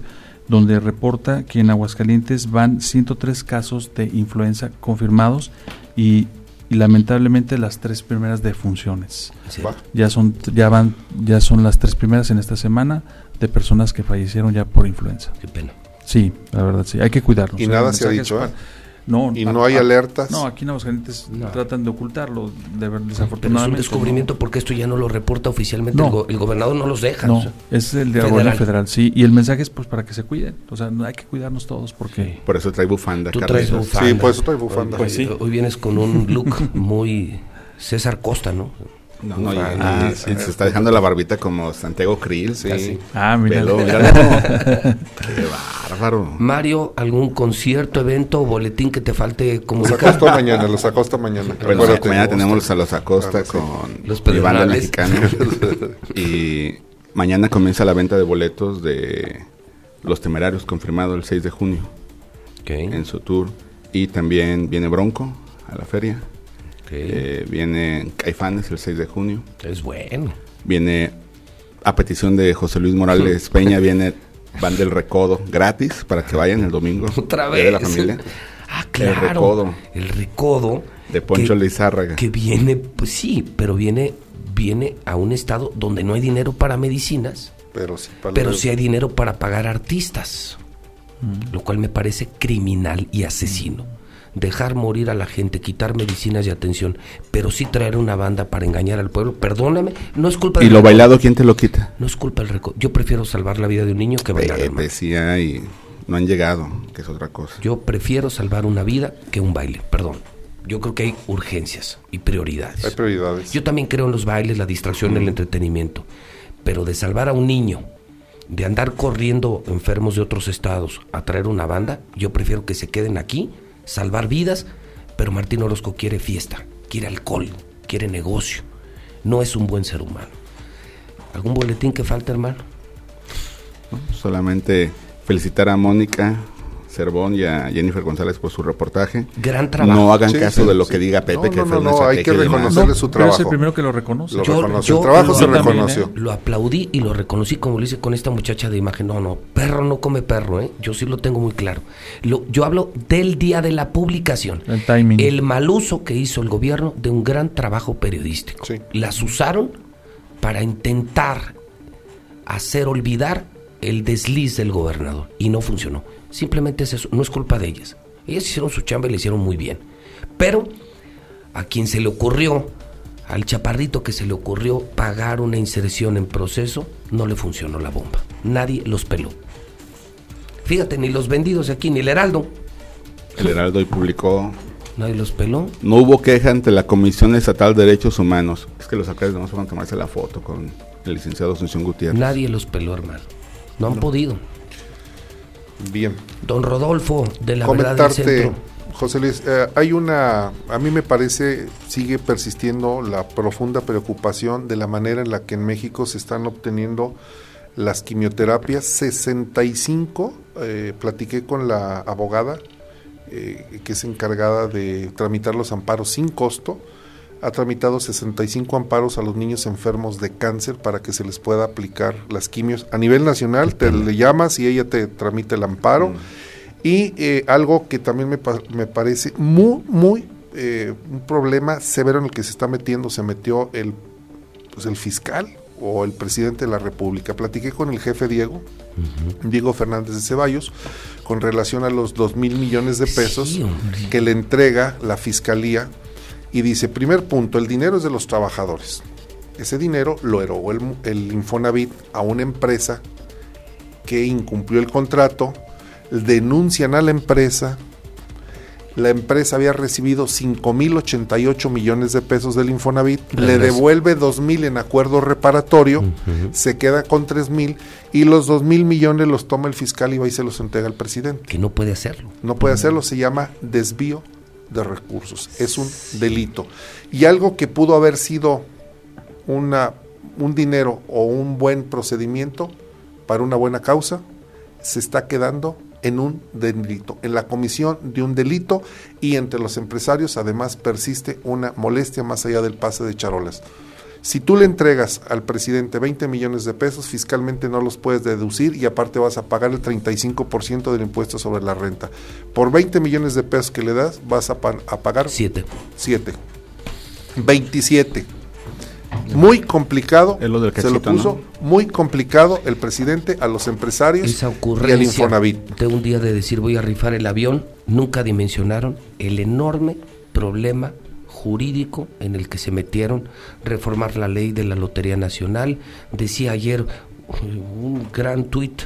S4: donde reporta que en Aguascalientes van 103 casos de influenza confirmados y, y lamentablemente las tres primeras defunciones.
S1: Sí.
S3: Va.
S4: Ya son ya van ya son las tres primeras en esta semana de personas que fallecieron ya por influenza.
S1: Qué pena.
S4: Sí, la verdad sí, hay que cuidarnos.
S3: Y nada se ha dicho,
S4: para-
S3: ¿eh?
S4: No,
S3: Y
S4: a-
S3: no hay
S4: a-
S3: alertas.
S4: No, aquí en Aguascalientes
S1: No.
S4: tratan de ocultarlo, de ver,
S1: Pero es un
S4: desafortunadamente.
S1: descubrimiento porque esto ya no lo reporta oficialmente.
S4: No.
S1: El, go- el gobernador no los deja.
S4: No,
S1: o sea.
S4: es el de
S1: Federal.
S4: gobierno federal, sí. Y el mensaje es pues para que se cuiden. O sea, hay que cuidarnos todos porque...
S2: Por eso trae bufanda,
S1: Tú traes bufanda.
S3: Sí, por eso trae bufanda.
S1: Hoy,
S4: Pues sí.
S1: hoy vienes con un look muy César Costa, ¿no?
S2: No, no, y se está dejando la barbita como Santiago Krill.
S3: Sí.
S2: casi.
S4: Ah, mira.
S2: Qué bárbaro.
S1: Mario, ¿algún concierto, evento o boletín que te falte
S3: Los
S1: comunicar?
S3: acosta mañana, los acosta mañana.
S2: Bueno, mañana tenemos a los Acosta
S3: Ah, sí.
S2: con
S1: Los
S2: mi banda mexicana. y mañana comienza la venta de boletos de Los Temerarios, confirmado el 6 de junio en su tour. Y también viene Bronco a la feria. Eh, viene Caifanes el 6 de junio.
S1: es bueno.
S2: Viene a petición de José Luis Morales Peña, viene Van del Recodo gratis para que vayan el domingo.
S1: Otra
S2: Día de la
S1: vez.
S2: familia.
S1: Ah, claro.
S2: Recodo.
S1: El recodo.
S2: De Poncho
S1: que-
S2: Lizárraga.
S1: Que viene, pues sí, pero viene, viene a un estado donde no hay dinero para medicinas,
S3: Pero sí, para
S1: pero sí hay dinero para pagar artistas.
S2: Mm.
S1: Lo cual me parece criminal y asesino. Dejar morir a la gente, quitar medicinas y atención, pero sí traer una banda para engañar al pueblo. Perdóname, no es culpa
S2: ¿Y
S1: del
S2: lo bailado quién te lo quita?
S1: No es culpa del recodo. Yo prefiero salvar la vida de un niño que bailar. Hermano.
S2: sí hay, no han llegado, que es otra cosa.
S1: Yo prefiero salvar una vida que un baile, perdón. Yo creo que hay urgencias y prioridades.
S3: Hay prioridades.
S1: Yo también creo en los bailes, la distracción, el entretenimiento. Pero de salvar a un niño, de andar corriendo enfermos de otros estados a traer una banda, yo prefiero que se queden aquí, salvar vidas, pero Martín Orozco quiere fiesta, quiere alcohol, quiere negocio. No es un buen ser humano. ¿Algún boletín que falta, hermano?
S2: Solamente felicitar a Mónica Cervón y a Jennifer González por su reportaje.
S1: Gran trabajo.
S2: No hagan
S3: Sí,
S2: caso
S3: sí,
S2: de lo
S3: sí.
S2: que diga Pepe,
S3: No,
S2: que
S3: no,
S2: fue
S3: no,
S2: una
S3: no, hay que reconocerle su
S4: Pero es el
S3: trabajo.
S4: primero que lo reconoce.
S3: Lo
S1: Yo-
S3: reconoció.
S1: yo
S3: el trabajo
S1: lo-
S3: se
S4: también,
S3: reconoció.
S4: ¿eh?
S1: Lo aplaudí y lo reconocí como lo hice con esta muchacha de imagen. No, no, perro no come perro, ¿eh? Yo sí lo tengo muy claro. Lo- yo hablo del día de la publicación.
S4: El timing.
S1: El mal uso que hizo el gobierno de un gran trabajo periodístico.
S3: Sí.
S1: Las usaron para intentar hacer olvidar el desliz del gobernador y no funcionó. Simplemente es eso, no es culpa de ellas. Ellas hicieron su chamba y le hicieron muy bien. Pero a quien se le ocurrió, al chaparrito que se le ocurrió pagar una inserción en proceso, no le funcionó la bomba. Nadie los peló. Fíjate, ni los vendidos de aquí, ni el Heraldo,
S2: El Heraldo hoy publicó,
S1: nadie los peló.
S2: no hubo queja ante la Comisión Estatal de Derechos Humanos. Es que los alcaldes no van a tomarse la foto con el licenciado Asunción Gutiérrez.
S1: Nadie los peló, hermano. No han podido.
S3: Bien.
S1: Don Rodolfo, de la verdad del
S3: Comentarte,
S1: centro.
S3: José Luis, eh, hay una, a mí me parece, sigue persistiendo la profunda preocupación de la manera en la que en México se están obteniendo las quimioterapias. 65, eh, platiqué con la abogada eh, que es encargada de tramitar los amparos sin costo. Ha tramitado 65 amparos a los niños enfermos de cáncer para que se les pueda aplicar las quimios. A nivel nacional, te le llamas y ella te tramita el amparo. Y eh, algo que también me, me parece muy, muy eh, un problema severo en el que se está metiendo, se metió el, pues el fiscal o el presidente de la República. Platiqué con el jefe Diego, Diego Fernández de Ceballos, con relación a los dos mil millones de pesos
S1: Sí,
S3: que le entrega la fiscalía y dice, primer punto, el dinero es de los trabajadores. Ese dinero lo erogó el, el Infonavit a una empresa que incumplió el contrato, denuncian a la empresa, la empresa había recibido 5.088 millones de pesos del Infonavit, le devuelve 2.000 en acuerdo reparatorio, se queda con 3.000 y los 2.000 millones los toma el fiscal y va y se los entrega al presidente.
S1: Que no puede hacerlo.
S3: No puede hacerlo, se llama desvío de recursos, es un delito. Y algo que pudo haber sido una, un dinero o un buen procedimiento para una buena causa, se está quedando en un delito, en la comisión de un delito y entre los empresarios además persiste una molestia más allá del pase de charolas. Si tú le entregas al presidente 20 millones de pesos, fiscalmente no los puedes deducir y aparte vas a pagar el 35% del impuesto sobre la renta. Por 20 millones de pesos que le das, vas a, pa- a pagar
S1: Siete.
S3: 7. 27. Muy complicado.
S2: Lo del
S3: se lo puso muy complicado el presidente a los empresarios
S1: Esa
S3: y al
S1: ocurrencia
S3: Infonavit.
S1: de un día de decir voy a rifar el avión, nunca dimensionaron el enorme problema jurídico en el que se metieron, reformar la ley de la Lotería Nacional. Decía ayer un gran tuit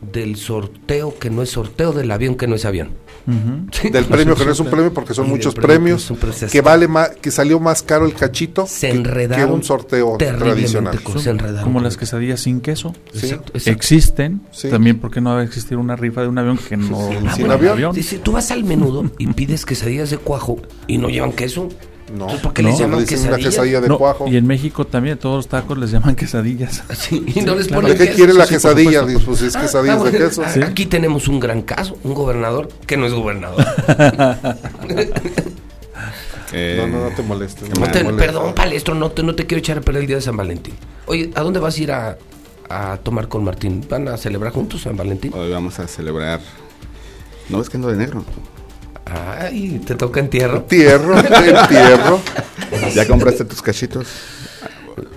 S1: del sorteo que no es sorteo, del avión que no es avión.
S3: Del premio que no es un premio porque son muchos
S1: premio
S3: premios que vale más que salió más caro el cachito
S1: Se
S3: que- que,
S1: enredaron
S3: un sorteo tradicional.
S1: se enredaron
S4: como las quesadillas sin queso.
S3: Sí.
S1: Exacto, exacto.
S4: Existen.
S3: Sí.
S4: También, ¿por qué no va a existir una rifa de un avión que no
S3: Sin-
S4: no
S3: sin avión.
S1: Dice, tú vas al menudo y pides quesadillas de cuajo y no llevan queso.
S3: No,
S1: Entonces, ¿por qué
S4: No,
S1: les llaman
S3: dicen una
S1: quesadillas?
S3: quesadilla de
S4: No,
S3: cuajo.
S4: Y en México también todos los tacos les llaman quesadillas.
S1: Sí, y no les
S4: claro.
S1: ponen
S3: ¿De qué
S1: queso.
S3: quiere la
S4: sí, por
S3: quesadilla?
S4: supuesto.
S3: Pues es
S1: Ah,
S3: quesadillas
S1: ah,
S3: de queso.
S4: Sí.
S1: Aquí tenemos un gran caso, un gobernador que no es gobernador.
S2: Eh,
S3: No, no, no te molestes.
S2: No
S1: te-
S3: te molestes.
S1: perdón, palestro, no te, no te quiero echar a perder el día de San Valentín. Oye, ¿a dónde vas a ir a, a tomar con Martín? ¿Van a celebrar juntos San Valentín?
S2: Hoy vamos a celebrar. ¿No ves que ando de negro?
S1: Ay, te toca entierro.
S3: Entierro, entierro.
S2: ¿Ya compraste tus cachitos?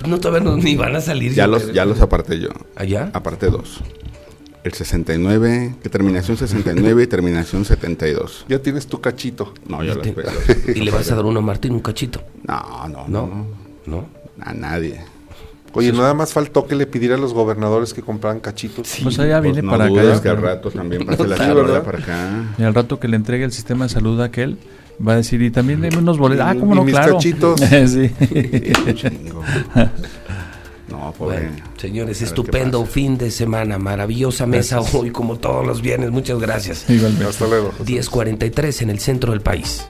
S1: No, todavía no, ni van a salir.
S2: Ya los, ya los aparté yo.
S1: ¿Allá?
S2: Aparté dos. El 69, que terminación 69 y terminación 72.
S3: Ya tienes tu cachito.
S2: No, yo los
S1: Te-
S2: los-
S1: Y le vas a dar uno a Martín, un cachito.
S2: No, no,
S1: ¿No?
S2: no.
S1: ¿No?
S2: A nadie.
S3: Oye, nada más faltó que le pidiera a los gobernadores que compraran cachitos.
S4: Pues allá
S2: Pues
S4: viene
S2: no
S4: para acá.
S2: dudes
S4: ya.
S2: que al rato también pase la
S3: Sí,
S2: charola
S3: ¿verdad?
S2: para acá.
S4: Y al rato que le entregue el sistema de salud a aquel, va a decir, y también deme unos boletos. Ah, cómo
S3: y
S4: no,
S3: mis
S4: claro.
S3: cachitos.
S4: sí.
S2: Sí, chingo. No, pobre.
S1: Bueno, señores, estupendo fin de semana, maravillosa mesa hoy como todos los viernes, muchas gracias.
S4: Igualmente.
S3: Hasta luego. José.
S1: 10.43 en el centro del país.